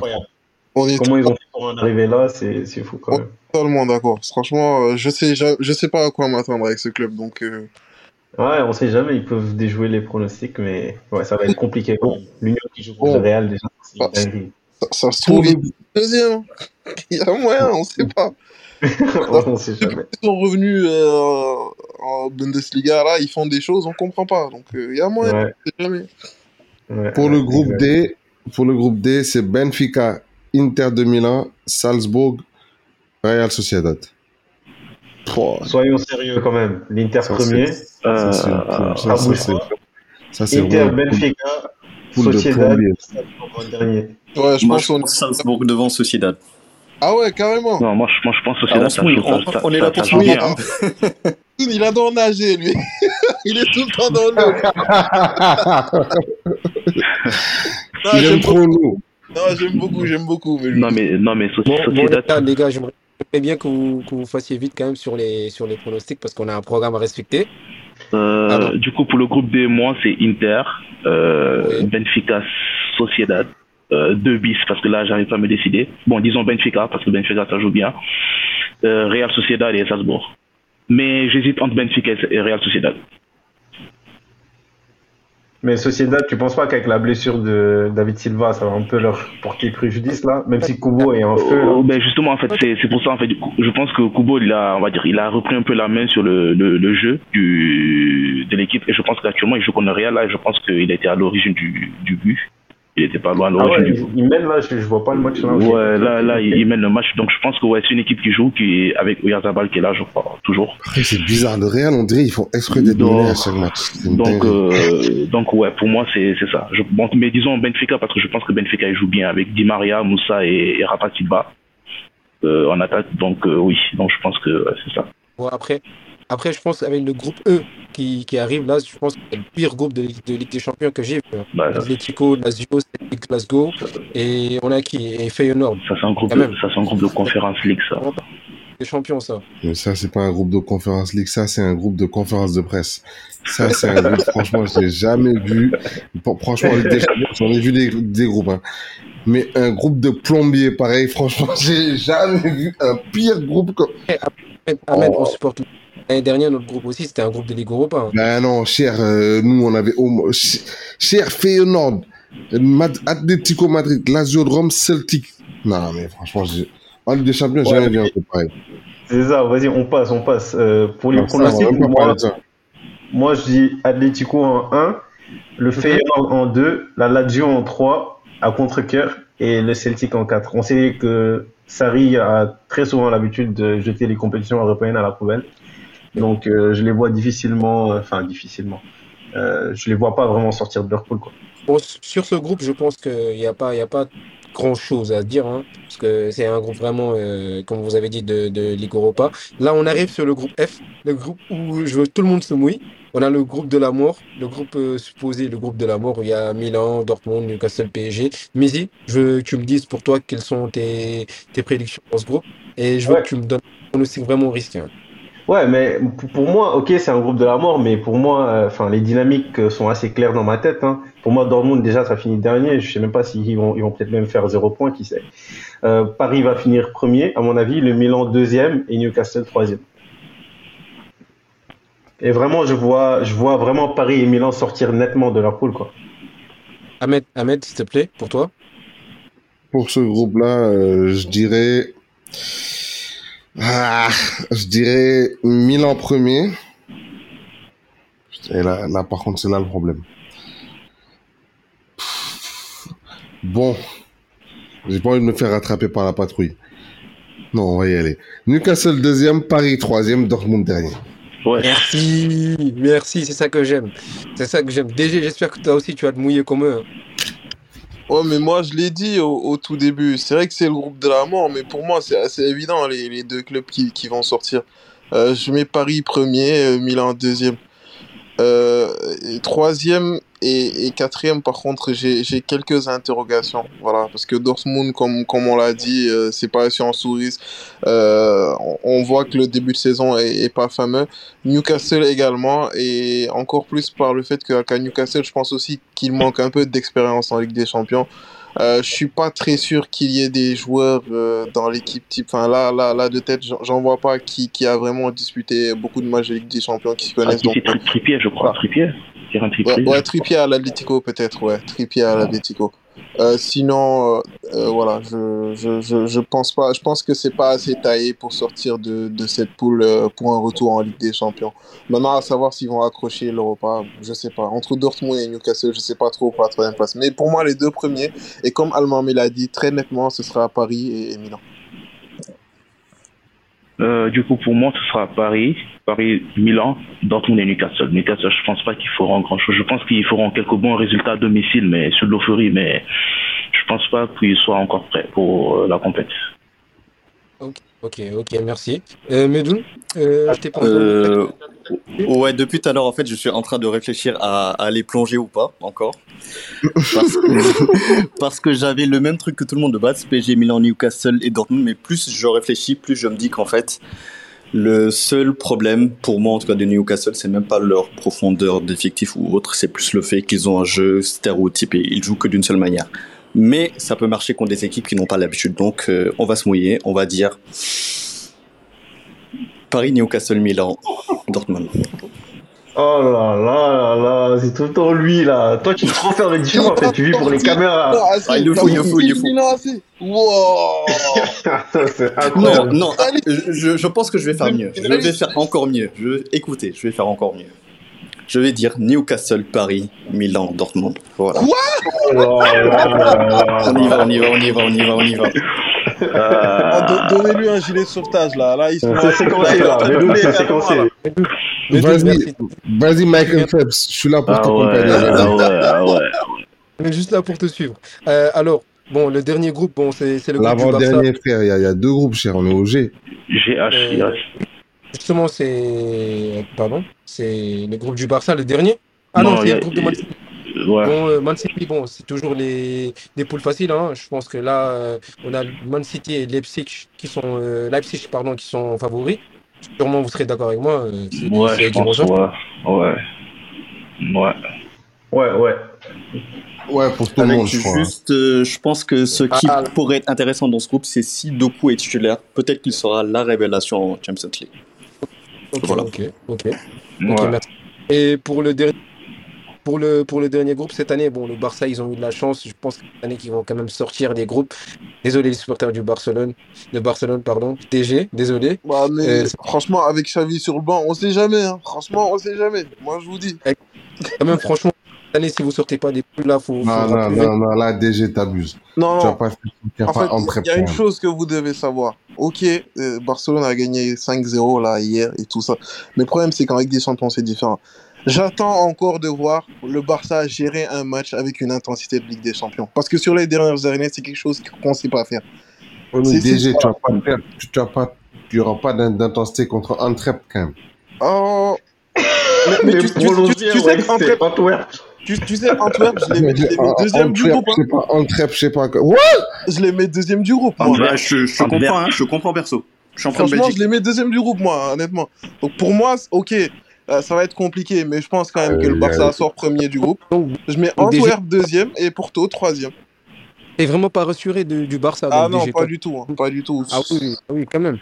On est Comment ils ont fait pour en arriver là, c'est fou quand même. totalement d'accord. Franchement, euh, je sais, je, je sais pas à quoi m'attendre avec ce club, donc euh, Ouais, on sait jamais, ils peuvent déjouer les pronostics, mais ouais, ça va être compliqué. même. L'Union qui joue contre le Real, déjà, ça, ça se trouve, ils- deuxième. Il y a moyen, on sait pas. on sait jamais. Ils sont revenus euh, en Bundesliga, là, ils font des choses, on comprend pas. Donc, euh, il y a moyen, Ouais, on sait jamais. ouais, Pour ouais, le groupe. D, pour le groupe D, c'est Benfica, Inter de Milan, Salzbourg, Real Sociedad. Soyons sérieux quand même. L'Inter premier, c'est- ça, c'est Inter, Benfica, Sociedad. Salzbourg en dernier. Ouais, je Moi, pense je qu'on pense Salzbourg devant Sociedad. Ah ouais, carrément. Non, moi, je, moi, je pense aussi Ah, on ça ça, est là pour bien. hein. Il adore nager, lui. Il est tout le temps dans l'eau. Il j'aime aime trop l'eau. Non, j'aime beaucoup, j'aime beaucoup. Mais lui- Non, mais, non, mais Soci- Bon, bon, les Sociedad, gars, les gars, j'aimerais bien que vous, que vous fassiez vite quand même sur les, sur les pronostics parce qu'on a un programme à respecter. euh, Pardon. du coup, pour le groupe D, moi, c'est Inter, euh, Oui. Benfica, Sociedad, euh, deux bis, parce que là, j'arrive pas à me décider. Bon, disons Benfica, parce que Benfica, ça joue bien. Euh, Real Sociedad et Salzbourg. Mais j'hésite entre Benfica et Real Sociedad. Mais Sociedad, tu penses pas qu'avec la blessure de David Silva, ça va un peu leur porter préjudice là? Même si Kubo est en feu. Oh, ben justement, en fait, c'est pour ça, en fait, je pense que Kubo, il a, on va dire, il a repris un peu la main sur le, le, le jeu du, de l'équipe, et je pense qu'actuellement, il joue contre le Real, là, et je pense qu'il a été à l'origine du, du but. Il était pas loin Ah ouais, du il, il mène là, je, je vois pas le match là. Ouais, là, là, il, il mène le match, donc je pense que ouais, c'est une équipe qui joue, qui est avec Oyarzabal qui est là, je crois, toujours. Après, c'est bizarre. Le Real, on dirait ils font exprès d'être Donc- menés à chaque match. Donc, euh, donc ouais, pour moi, c'est c'est ça. Je, bon, mais disons Benfica, parce que je pense que Benfica, il joue bien avec Di Maria, Moussa et, et Rafa Silva euh, en attaque, donc euh, oui, donc je pense que ouais, c'est ça. Bon, après, après, je pense avec le groupe E qui, qui arrive là, je pense que c'est le pire groupe de, Ligue- de Ligue des Champions que j'ai vu. hein. Bah, Atletico, Lazio, Glasgow et on a qui? Et Feyenoord. Ça, c'est un groupe, de, même. ça, c'est un groupe de conférence league, ça. Les champions, ça. Mais ça, c'est pas un groupe de conférence league, ça, c'est un groupe de conférence de presse. Ça, c'est un groupe, franchement, je l'ai jamais vu. Franchement, Ligue des j'en ai vu des, des groupes, hein. Mais un groupe de plombiers, pareil, franchement, j'ai jamais vu un pire groupe comme... Ahmed, Ahmed, Oh. on supporte. L'année dernière, notre groupe aussi, c'était un groupe de Ligue Europa. hein. Ben non, cher, euh, nous, on avait ch- cher Feyenoord, Mad- Atlético Madrid, Lazio de Rome, Celtic. Non, mais franchement, en Ligue des Champions, j'ai jamais vu un pareil. C'est ça, vas-y, on passe, on passe. Euh, pour les pronostics, moi, je dis Atlético en 1, le Feyenoord en 2, la Lazio en 3, à contre-cœur, et le Celtic en 4. On sait que Sarri a très souvent l'habitude de jeter les compétitions européennes à la poubelle. Donc euh, je les vois difficilement, euh, enfin difficilement. Euh, je les vois pas vraiment sortir de leur poule. Quoi. Bon, sur ce groupe, je pense qu'il n'y a pas, il a pas grand chose à dire, hein, parce que c'est un groupe vraiment, euh, comme vous avez dit, de, de Ligue Europa. Là, on arrive sur le groupe F, le groupe où je veux tout le monde se mouille. On a le groupe de la mort, le groupe euh, supposé, le groupe de la mort où il y a Milan, Dortmund, Newcastle, PSG. Misi, je veux que tu me dises pour toi quelles sont tes, tes prédictions dans ce groupe, et je veux Ouais. que tu me donnes un pronostic vraiment risqué. hein. Ouais, mais pour- moi, ok, c'est un groupe de la mort, mais pour moi, euh, enfin, les dynamiques euh, sont assez claires dans ma tête. Hein. Pour moi, Dortmund déjà, ça finit dernier. Je sais même pas s'ils vont, ils vont peut-être même faire zéro point, qui sait. Euh, Paris va finir premier, à mon avis. Le Milan deuxième et Newcastle troisième. Et vraiment, je vois, je vois vraiment Paris et Milan sortir nettement de leur poule, quoi. Ahmed, Ahmed, s'il te plaît, pour toi. Pour ce groupe-là, euh, je dirais... Ah, je dirais Milan premier. Et là, là, par contre, c'est là le problème. Bon, j'ai pas envie de me faire rattraper par la patrouille. Non, on va y aller. Newcastle deuxième, Paris troisième, Dortmund dernier. Ouais. Merci, merci, c'est ça que j'aime. C'est ça que j'aime. DG, j'espère que toi aussi tu vas te mouiller comme eux. Ouais, mais moi, je l'ai dit au, tout début. C'est vrai que c'est le groupe de la mort, mais pour moi, c'est assez évident, les, deux clubs qui, qui vont sortir. Euh, je mets Paris premier, euh, Milan deuxième. Euh, troisième et, et quatrième, par contre, j'ai quelques interrogations. Voilà, parce que Dortmund, comme, comme on l'a dit, euh, c'est pas si on souris. Euh, on, voit que le début de saison est, est pas fameux. Newcastle également, et encore plus par le fait qu'à Newcastle, je pense aussi qu'il manque un peu d'expérience en Ligue des Champions. Euh, je suis pas très sûr qu'il y ait des joueurs euh, dans l'équipe type. Enfin, là, là, là, de tête, j'en- vois pas qui, qui a vraiment disputé beaucoup de matchs de Ligue des Champions qui se Ah, connaissent. donc, c'est Trippier, je crois. Trippier. Un Trippier. Ouais, ouais, Trippier à l'Atlético peut-être, ouais. Trippier à l'Atlético. Euh, sinon, euh, euh, voilà, je, je, je, pense pas. Je pense que c'est pas assez taillé pour sortir de, de cette poule pour un retour en Ligue des Champions. Maintenant, à savoir s'ils vont accrocher l'Europa, je sais pas. Entre Dortmund et Newcastle, je sais pas trop pour la troisième place. Mais pour moi, les deux premiers, et comme Allemand me l'a dit, très nettement, ce sera Paris et Milan. Euh, du coup, pour moi, ce sera Paris, Paris, Milan, Dortmund et Newcastle. Newcastle, je pense pas qu'ils feront grand chose. Je pense qu'ils feront quelques bons résultats à domicile, mais sur l'euphorie, mais je pense pas qu'ils soient encore prêts pour euh, la compétition. Ok, ok, ok, merci. Euh, Medoun, euh, je t'ai pas Euh, ouais, depuis tout à l'heure, en fait, je suis en train de réfléchir à, à aller plonger ou pas, encore. Parce que, parce que j'avais le même truc que tout le monde de base, PSG, Milan, Newcastle et Dortmund, mais plus je réfléchis, plus je me dis qu'en fait, le seul problème, pour moi en tout cas, de Newcastle, c'est même pas leur profondeur d'effectif ou autre, c'est plus le fait qu'ils ont un jeu stéréotypé, ils jouent que d'une seule manière. Mais ça peut marcher contre des équipes qui n'ont pas l'habitude, donc euh, on va se mouiller, on va dire Paris, Newcastle, Milan, Dortmund. Oh là là là là, c'est tout le temps lui là. Toi, tu te renfermes avec différents, en fait, tu vis pour les caméras. Ah, il le faut, il le faut, il le faut. Milan assez. Wow. Ça, c'est Non, incroyable. non, je, je- je pense que je vais faire mieux. Je vais faire encore mieux. Je, écoutez, je vais faire encore mieux. Je vais dire Newcastle, Paris, Milan, Dortmund. Voilà. Oh là là là là. On y va, on y va, on y va, on y va, on y va. Ah, do- Donnez-lui un gilet de sauvetage là. Là. C'est séquencé là. Vas-y, vas-y, Michael Phelps, je suis là pour Ah t'accompagner. ouais, ah ouais, ah ouais. On est juste là pour te suivre. Euh, alors, bon, le dernier groupe, bon, c'est c'est le groupe. L'avant-dernier, frère, il y, a- il y a deux groupes, cher, on est au G. GH, Euh, Justement, c'est. Pardon C'est le groupe du Barça, le dernier Ah non, Non, c'est le groupe de Man City. Ouais. Bon, euh, Man City, bon, c'est toujours les, des poules faciles. Hein. Je pense que là, euh, on a Man City et Leipzig qui sont, euh, Leipzig, pardon, qui sont favoris. Sûrement, vous serez d'accord avec moi. c'est- Ouais, je qui pense, ouais. Ouais. Ouais. Ouais, ouais. Ouais, pour tout le monde, je crois. juste, euh, je pense que ce qui Ah. pourrait être intéressant dans ce groupe, c'est si Doku est titulaire, peut-être qu'il sera la révélation en Champions League. Ok, Voilà. ok, ok. Ouais. Ok, merci. Et pour le dernier. Pour le, pour le dernier groupe cette année, bon, le Barça, ils ont eu de la chance. Je pense que cette année, qu'ils vont quand même sortir des groupes. Désolé, les supporters du Barcelone, de Barcelone, pardon. TG, désolé. Bah, mais Euh, franchement, avec Xavi sur le banc, on sait jamais. Hein. Franchement, on sait jamais. Moi, je vous dis. Quand même, franchement, année, si vous sortez pas des poules là, faut. faut Non, non, non, non, là, DG, t'abuses. Non, Tu non. pas, tu vas En pas fait, entrer il y a une chose que vous devez savoir. Ok, euh, Barcelone a gagné 5-0 là hier et tout ça. Mais le problème, c'est qu'en Ligue des Champions, c'est différent. J'attends encore de voir le Barça gérer un match avec une intensité de Ligue des Champions. Parce que sur les dernières années, c'est quelque chose qu'on ne sait pas faire. Mais C'est- DG, tu vas pas faire, tu, tu vas pas, tu auras pas d'in- d'intensité contre Antwerp quand même. Oh Mais, mais Mais tu, tu- tu- sais qu'Antwerp. Tu, tu sais, Antwerp, je les mets, je les mets Ah, deuxième du groupe. je hein. sais pas, Antwerp, je sais pas. Je les mets deuxième du groupe. Bah, je, je Antwerp. comprends, hein, je comprends perso. Champion de Franchement, je les mets deuxième du groupe, moi, honnêtement. Donc pour moi, ok, euh, ça va être compliqué, mais je pense quand même que le Aïe, Barça sort premier du groupe. Je mets Antwerp deuxième et Porto troisième. t'es vraiment pas rassuré de- du Barça. Ah non, DG, pas toi. du tout, hein, pas du tout. Ah oui, ah oui, quand même.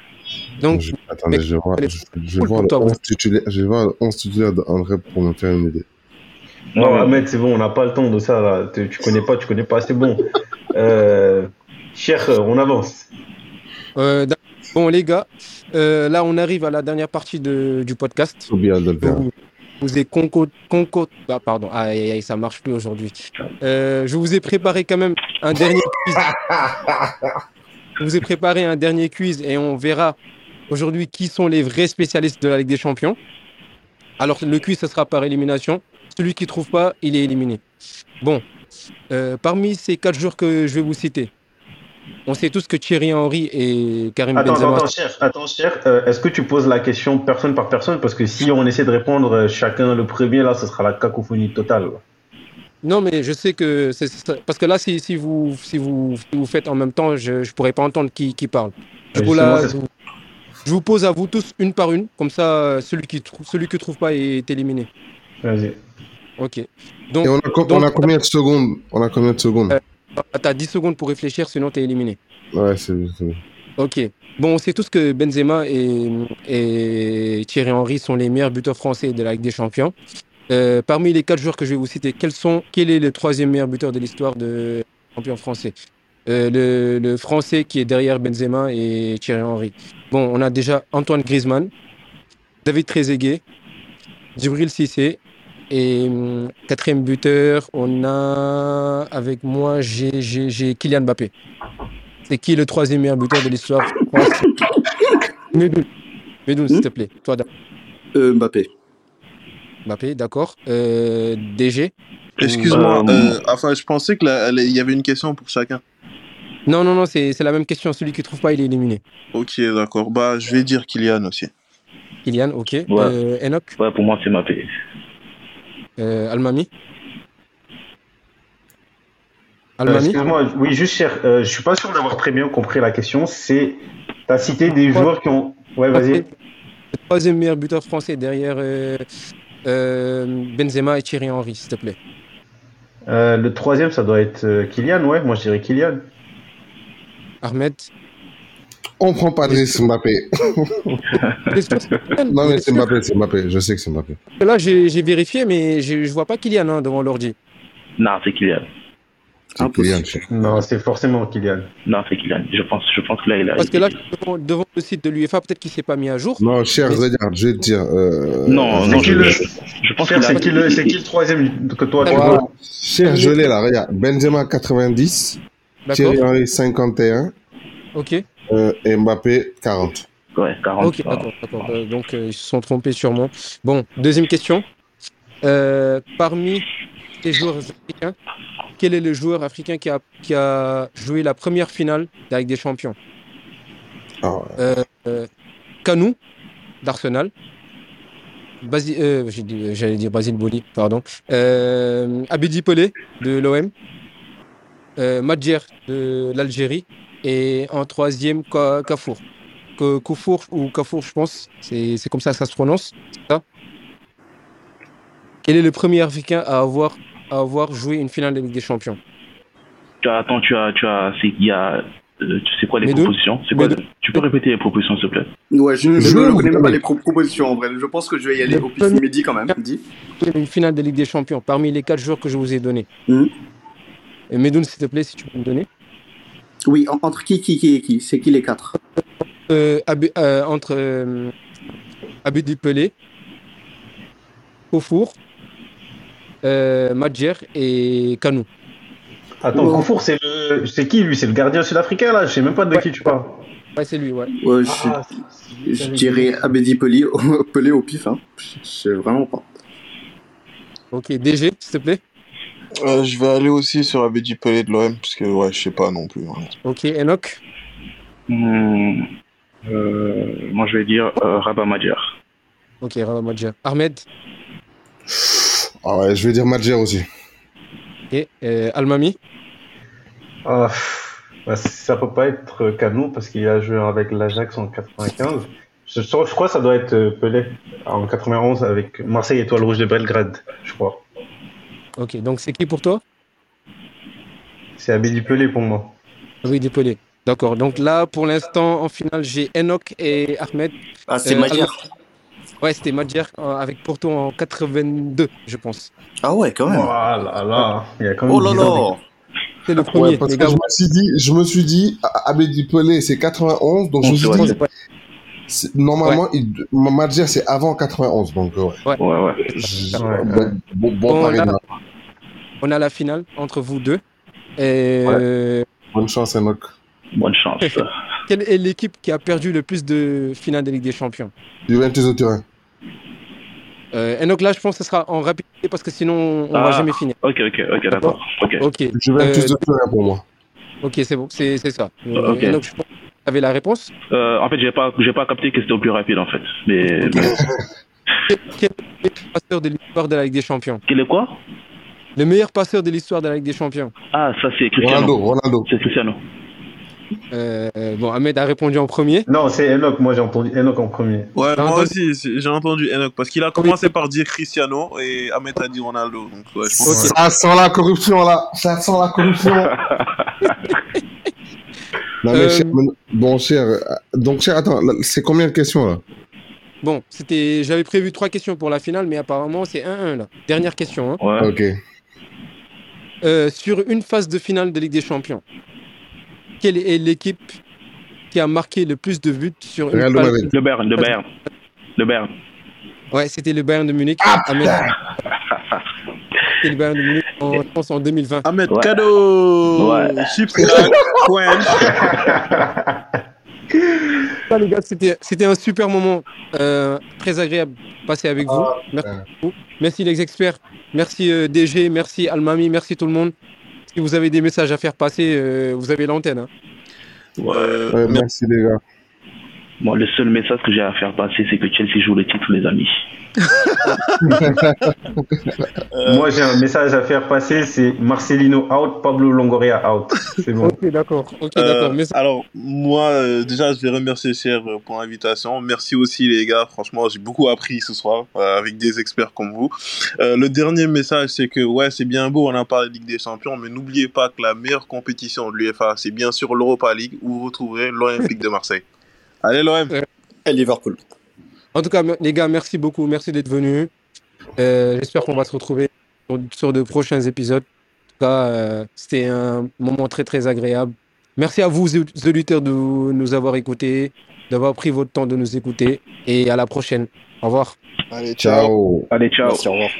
Donc, Je- attendez, je vais voir, je, je vais cool voir pour le toi, 11 titulaire, je vais voir le 11 titulaire d'Antwerp pour me faire une idée. Non, Ouais. Ahmed, c'est bon, on n'a pas le temps de ça là. Tu, tu connais pas, tu connais pas, c'est bon. Euh, cher, euh, on avance. euh, bon, les gars, euh, là, on arrive à la dernière partie de- du podcast. Bien de le Je faire. vous, vous ai conco, conco- ah, pardon, aïe, aïe, aïe, ça marche plus aujourd'hui. Euh, je vous ai préparé quand même un dernier quiz. Je vous ai préparé un dernier quiz et on verra aujourd'hui qui sont les vrais spécialistes de la Ligue des Champions. Alors, le quiz, ce sera par élimination. Celui qui ne trouve pas, il est éliminé. Bon, euh, parmi ces quatre joueurs que je vais vous citer, on sait tous que Thierry Henry et Karim Attends, Benzema. attends, cher, attends, cher. euh, Est-ce que tu poses la question personne par personne? Parce que si on essaie de répondre euh, chacun le premier, là, ce sera la cacophonie totale. Non, mais je sais que c'est parce que là, si, si vous si vous si vous faites en même temps, je ne pourrais pas entendre qui, qui parle. Je vous, justement, la- c'est- je vous- je vous pose à vous tous une par une, comme ça, celui qui celui qui trouve pas est éliminé. Vas-y. Ok. Donc Et on a, co- donc- on a combien de secondes? On a combien de secondes? Euh, T'as 10 secondes pour réfléchir, sinon t'es éliminé. Ouais, c'est. Ok. Bon, on sait tous que Benzema et, et Thierry Henry sont les meilleurs buteurs français de la Ligue des Champions. Euh, parmi les quatre joueurs que je vais vous citer, quels sont, quel est le troisième meilleur buteur de l'histoire de champion français? Euh, le, le français qui est derrière Benzema et Thierry Henry. Bon, on a déjà Antoine Griezmann, David Trezeguet, Djibril Cissé et hum, quatrième buteur, on a avec moi j'ai j'ai- j'ai Kylian Mbappé. C'est qui le troisième meilleur buteur de l'histoire Medoun, Medoun, s'il te plaît. Toi. Euh, Mbappé. Mbappé, d'accord. Euh, DG Excuse-moi, Euh, euh, enfin, je pensais qu'il y avait une question pour chacun. Non, non, non, c'est c'est la même question. Celui qui trouve pas, il est éliminé. Ok, d'accord. Bah, je vais dire Kylian aussi. Kylian, ok. Ouais. Euh, Enoch, Ouais, pour moi, c'est Mbappé. Euh, Almami. Euh, Almami Excuse-moi, oui, juste cher, euh, je suis pas sûr d'avoir très bien compris la question. C'est, t'as cité des joueurs qui ont. Ouais, vas-y. Le troisième meilleur buteur français derrière Benzema et Thierry Henry, s'il te plaît. Le troisième, ça doit être Kylian, ouais. Moi, je dirais Kylian. Ahmed. On prend pas de risque, Mbappé. Que Non, mais c'est Mbappé, c'est Mbappé. Je sais que c'est Mbappé. Que Là, j'ai vérifié, mais je je vois pas Kylian hein, devant l'ordi. Non, c'est Kylian. C'est Kylian, cher. Non, c'est forcément Kylian. Non, c'est Kylian. Je pense, je pense que là, il a. Parce que là, devant, devant le site de l'UEFA, peut-être qu'il s'est pas mis à jour. Non, cher, regarde, je vais te dire. Euh... Non, C'est non, qui je, le- je, pense a. c'est qui, le, c'est qui le troisième que toi tu vois Cher, je l'ai là, regarde. Benzema 90, D'accord. Thierry Henry 51 Ok. Euh, Mbappé 40. Ouais, 40. Ok, d'accord, d'accord. Euh, donc, euh, ils se sont trompés sûrement. Bon, deuxième question. Euh, parmi les joueurs africains, quel est le joueur africain qui a, qui a joué la première finale Ligue des Champions? Ah euh, euh, Kanou, d'Arsenal. Basi- euh, j'ai dit- J'allais dire Basile Boli, pardon. Euh, Abedi Pelé, de l'OM. Euh, Madjer, de l'Algérie. Et en troisième, Ka- Kafour. Que Koufour ou Kafour, je pense. C'est c'est comme ça que ça se prononce. c'est ça? Quel est le premier Africain à avoir, à avoir joué une finale de Ligue des Champions? Tu as, attends, tu as, tu as, il y a, euh, tu sais quoi les propositions? C'est quoi Tu peux répéter les propositions, s'il te plaît? Ouais, je, ne connais même pas les pro- propositions en vrai. Je pense que je vais y aller Le au pif. premier- Mais dis quand même, dis. Une finale de Ligue des Champions parmi les quatre joueurs que je vous ai donnés. Mhm. Et Medoun, s'il te plaît, si tu peux me donner. Oui, en- entre qui, qui, qui et qui? C'est qui les quatre? Euh, Abu- euh, entre euh, Abedi Pelé, Koufour, euh, Madjer et Kanou. Attends, Ouais. Koufour, c'est le... c'est qui lui? C'est le gardien sud-africain là? Je sais même pas de qui tu parles. Ouais, c'est lui, ouais. Ouais, je, Ah, je dirais Abedi Pelé, Pelé au pif. Hein. Je sais vraiment pas. Ok, DG, s'il te plaît. Euh, je vais aller aussi sur Abedi Pelé de l'OM, parce que ouais, je sais pas non plus. hein. Ok, Enoch? Hmm, euh, Moi, je vais dire euh, Rabat Madjer. Ok, Rabat Madjer. Ahmed? Ah ouais, je vais dire Madjer aussi. Ok, euh, Almami? Ah, bah, ça peut pas être Canou parce qu'il a joué avec l'Ajax en 95. Je, je crois que ça doit être Pelé en 91 avec Marseille Étoile Rouge de Belgrade, je crois. Ok, donc c'est qui pour toi? C'est Abedi Pelé pour moi. Oui, des Pelé. D'accord, donc là, pour l'instant, en finale, j'ai Enoch et Ahmed. Ah, c'est Euh, Madjer. Ouais, c'était Madjer euh, avec Porto en 82, je pense. Ah ouais, quand Oh même. là là, il y a quand même Oh là 10 ans là C'est le premier, Ouais, parce que je me suis dit, je me suis dit, Abedi Pelé, c'est 91, donc je me suis Ouais. Dit, Ouais, normalement, il- Madjer, c'est avant 91, donc euh, ouais. Ouais, ouais. Je- bon, bon, bon là- de ma- On a la finale entre vous deux. Et euh, Bonne chance, Enoch. Bonne chance. quelle est l'équipe qui a perdu le plus de finales de Ligue des Champions? Juventus au terrain. euh, Enoch, là, je pense que ce sera en rapidité parce que sinon, on Ah. va jamais finir. ok, ok, ok, d'accord. Ok. Ok, Juventus Euh, au terrain pour moi. ok, c'est bon, c'est c'est ça. Euh, Ok. Enoch, je pense avais la réponse? Euh, en fait, j'ai pas, j'ai pas capté que c'était au plus rapide, en fait. Mais, mais- Quel est le meilleur passeur de l'histoire de la Ligue des Champions? Quel est quoi? Le meilleur passeur de l'histoire de la Ligue des Champions Ah, ça c'est Cristiano. Ronaldo, Ronaldo. C'est Cristiano. Euh, bon, Ahmed a répondu en premier. Non, c'est Enoch. Moi, j'ai entendu Enoch en premier. Ouais, moi entendu aussi, j'ai entendu Enoch parce qu'il a commencé par dire Cristiano et Ahmed a dit Ronaldo. Donc, ouais, je pense Ok. Ça sent la corruption là. Ça sent la corruption. non mais Euh, cher, bon cher. Donc cher, attends, c'est combien de questions là? Bon, c'était, j'avais prévu trois questions pour la finale, mais apparemment c'est 1-1 là. Dernière question. hein. Ouais. Ok. Euh, sur une phase de finale de Ligue des Champions, quelle est l'équipe qui a marqué le plus de buts sur une Real de phase Madrid. Le Bern, le Bern. Le Bern. Ouais, c'était le Bayern de Munich. Ah, Ahmed. C'était le Bayern de Munich, en, je pense en 2020. Ahmed, Ouais. cadeau Ouais. Chips. Ça, les gars, c'était, c'était un super moment, euh, très agréable de passer avec vous. Merci beaucoup. Merci les experts, merci euh, DG, merci Almami, merci tout le monde. Si vous avez des messages à faire passer, euh, vous avez l'antenne. hein. Euh, Ouais, merci les gars. Bon, le seul message que j'ai à faire passer, c'est que Chelsea joue le titre, les amis. Moi, j'ai un message à faire passer. C'est Marcelino out, Pablo Longoria out. C'est bon. Ok, d'accord. Ok, Euh, alors, moi, euh, déjà, je vais remercier Cher euh, pour l'invitation. Merci aussi, les gars. Franchement, j'ai beaucoup appris ce soir euh, avec des experts comme vous. Euh, le dernier message, c'est que, ouais, c'est bien beau, on a parlé de Ligue des Champions, mais n'oubliez pas que la meilleure compétition de l'UEFA, c'est bien sûr l'Europa League, où vous retrouverez l'Olympique de Marseille. Allez, l'OM Et Liverpool. En tout cas, les gars, merci beaucoup. Merci d'être venus. Euh, J'espère qu'on va se retrouver sur, sur de prochains épisodes. En tout cas, euh, c'était un moment très, très agréable. Merci à vous, auditeurs, de nous avoir écoutés, d'avoir pris votre temps de nous écouter. Et à la prochaine. Au revoir. Allez, ciao. Allez, ciao. Merci, au revoir.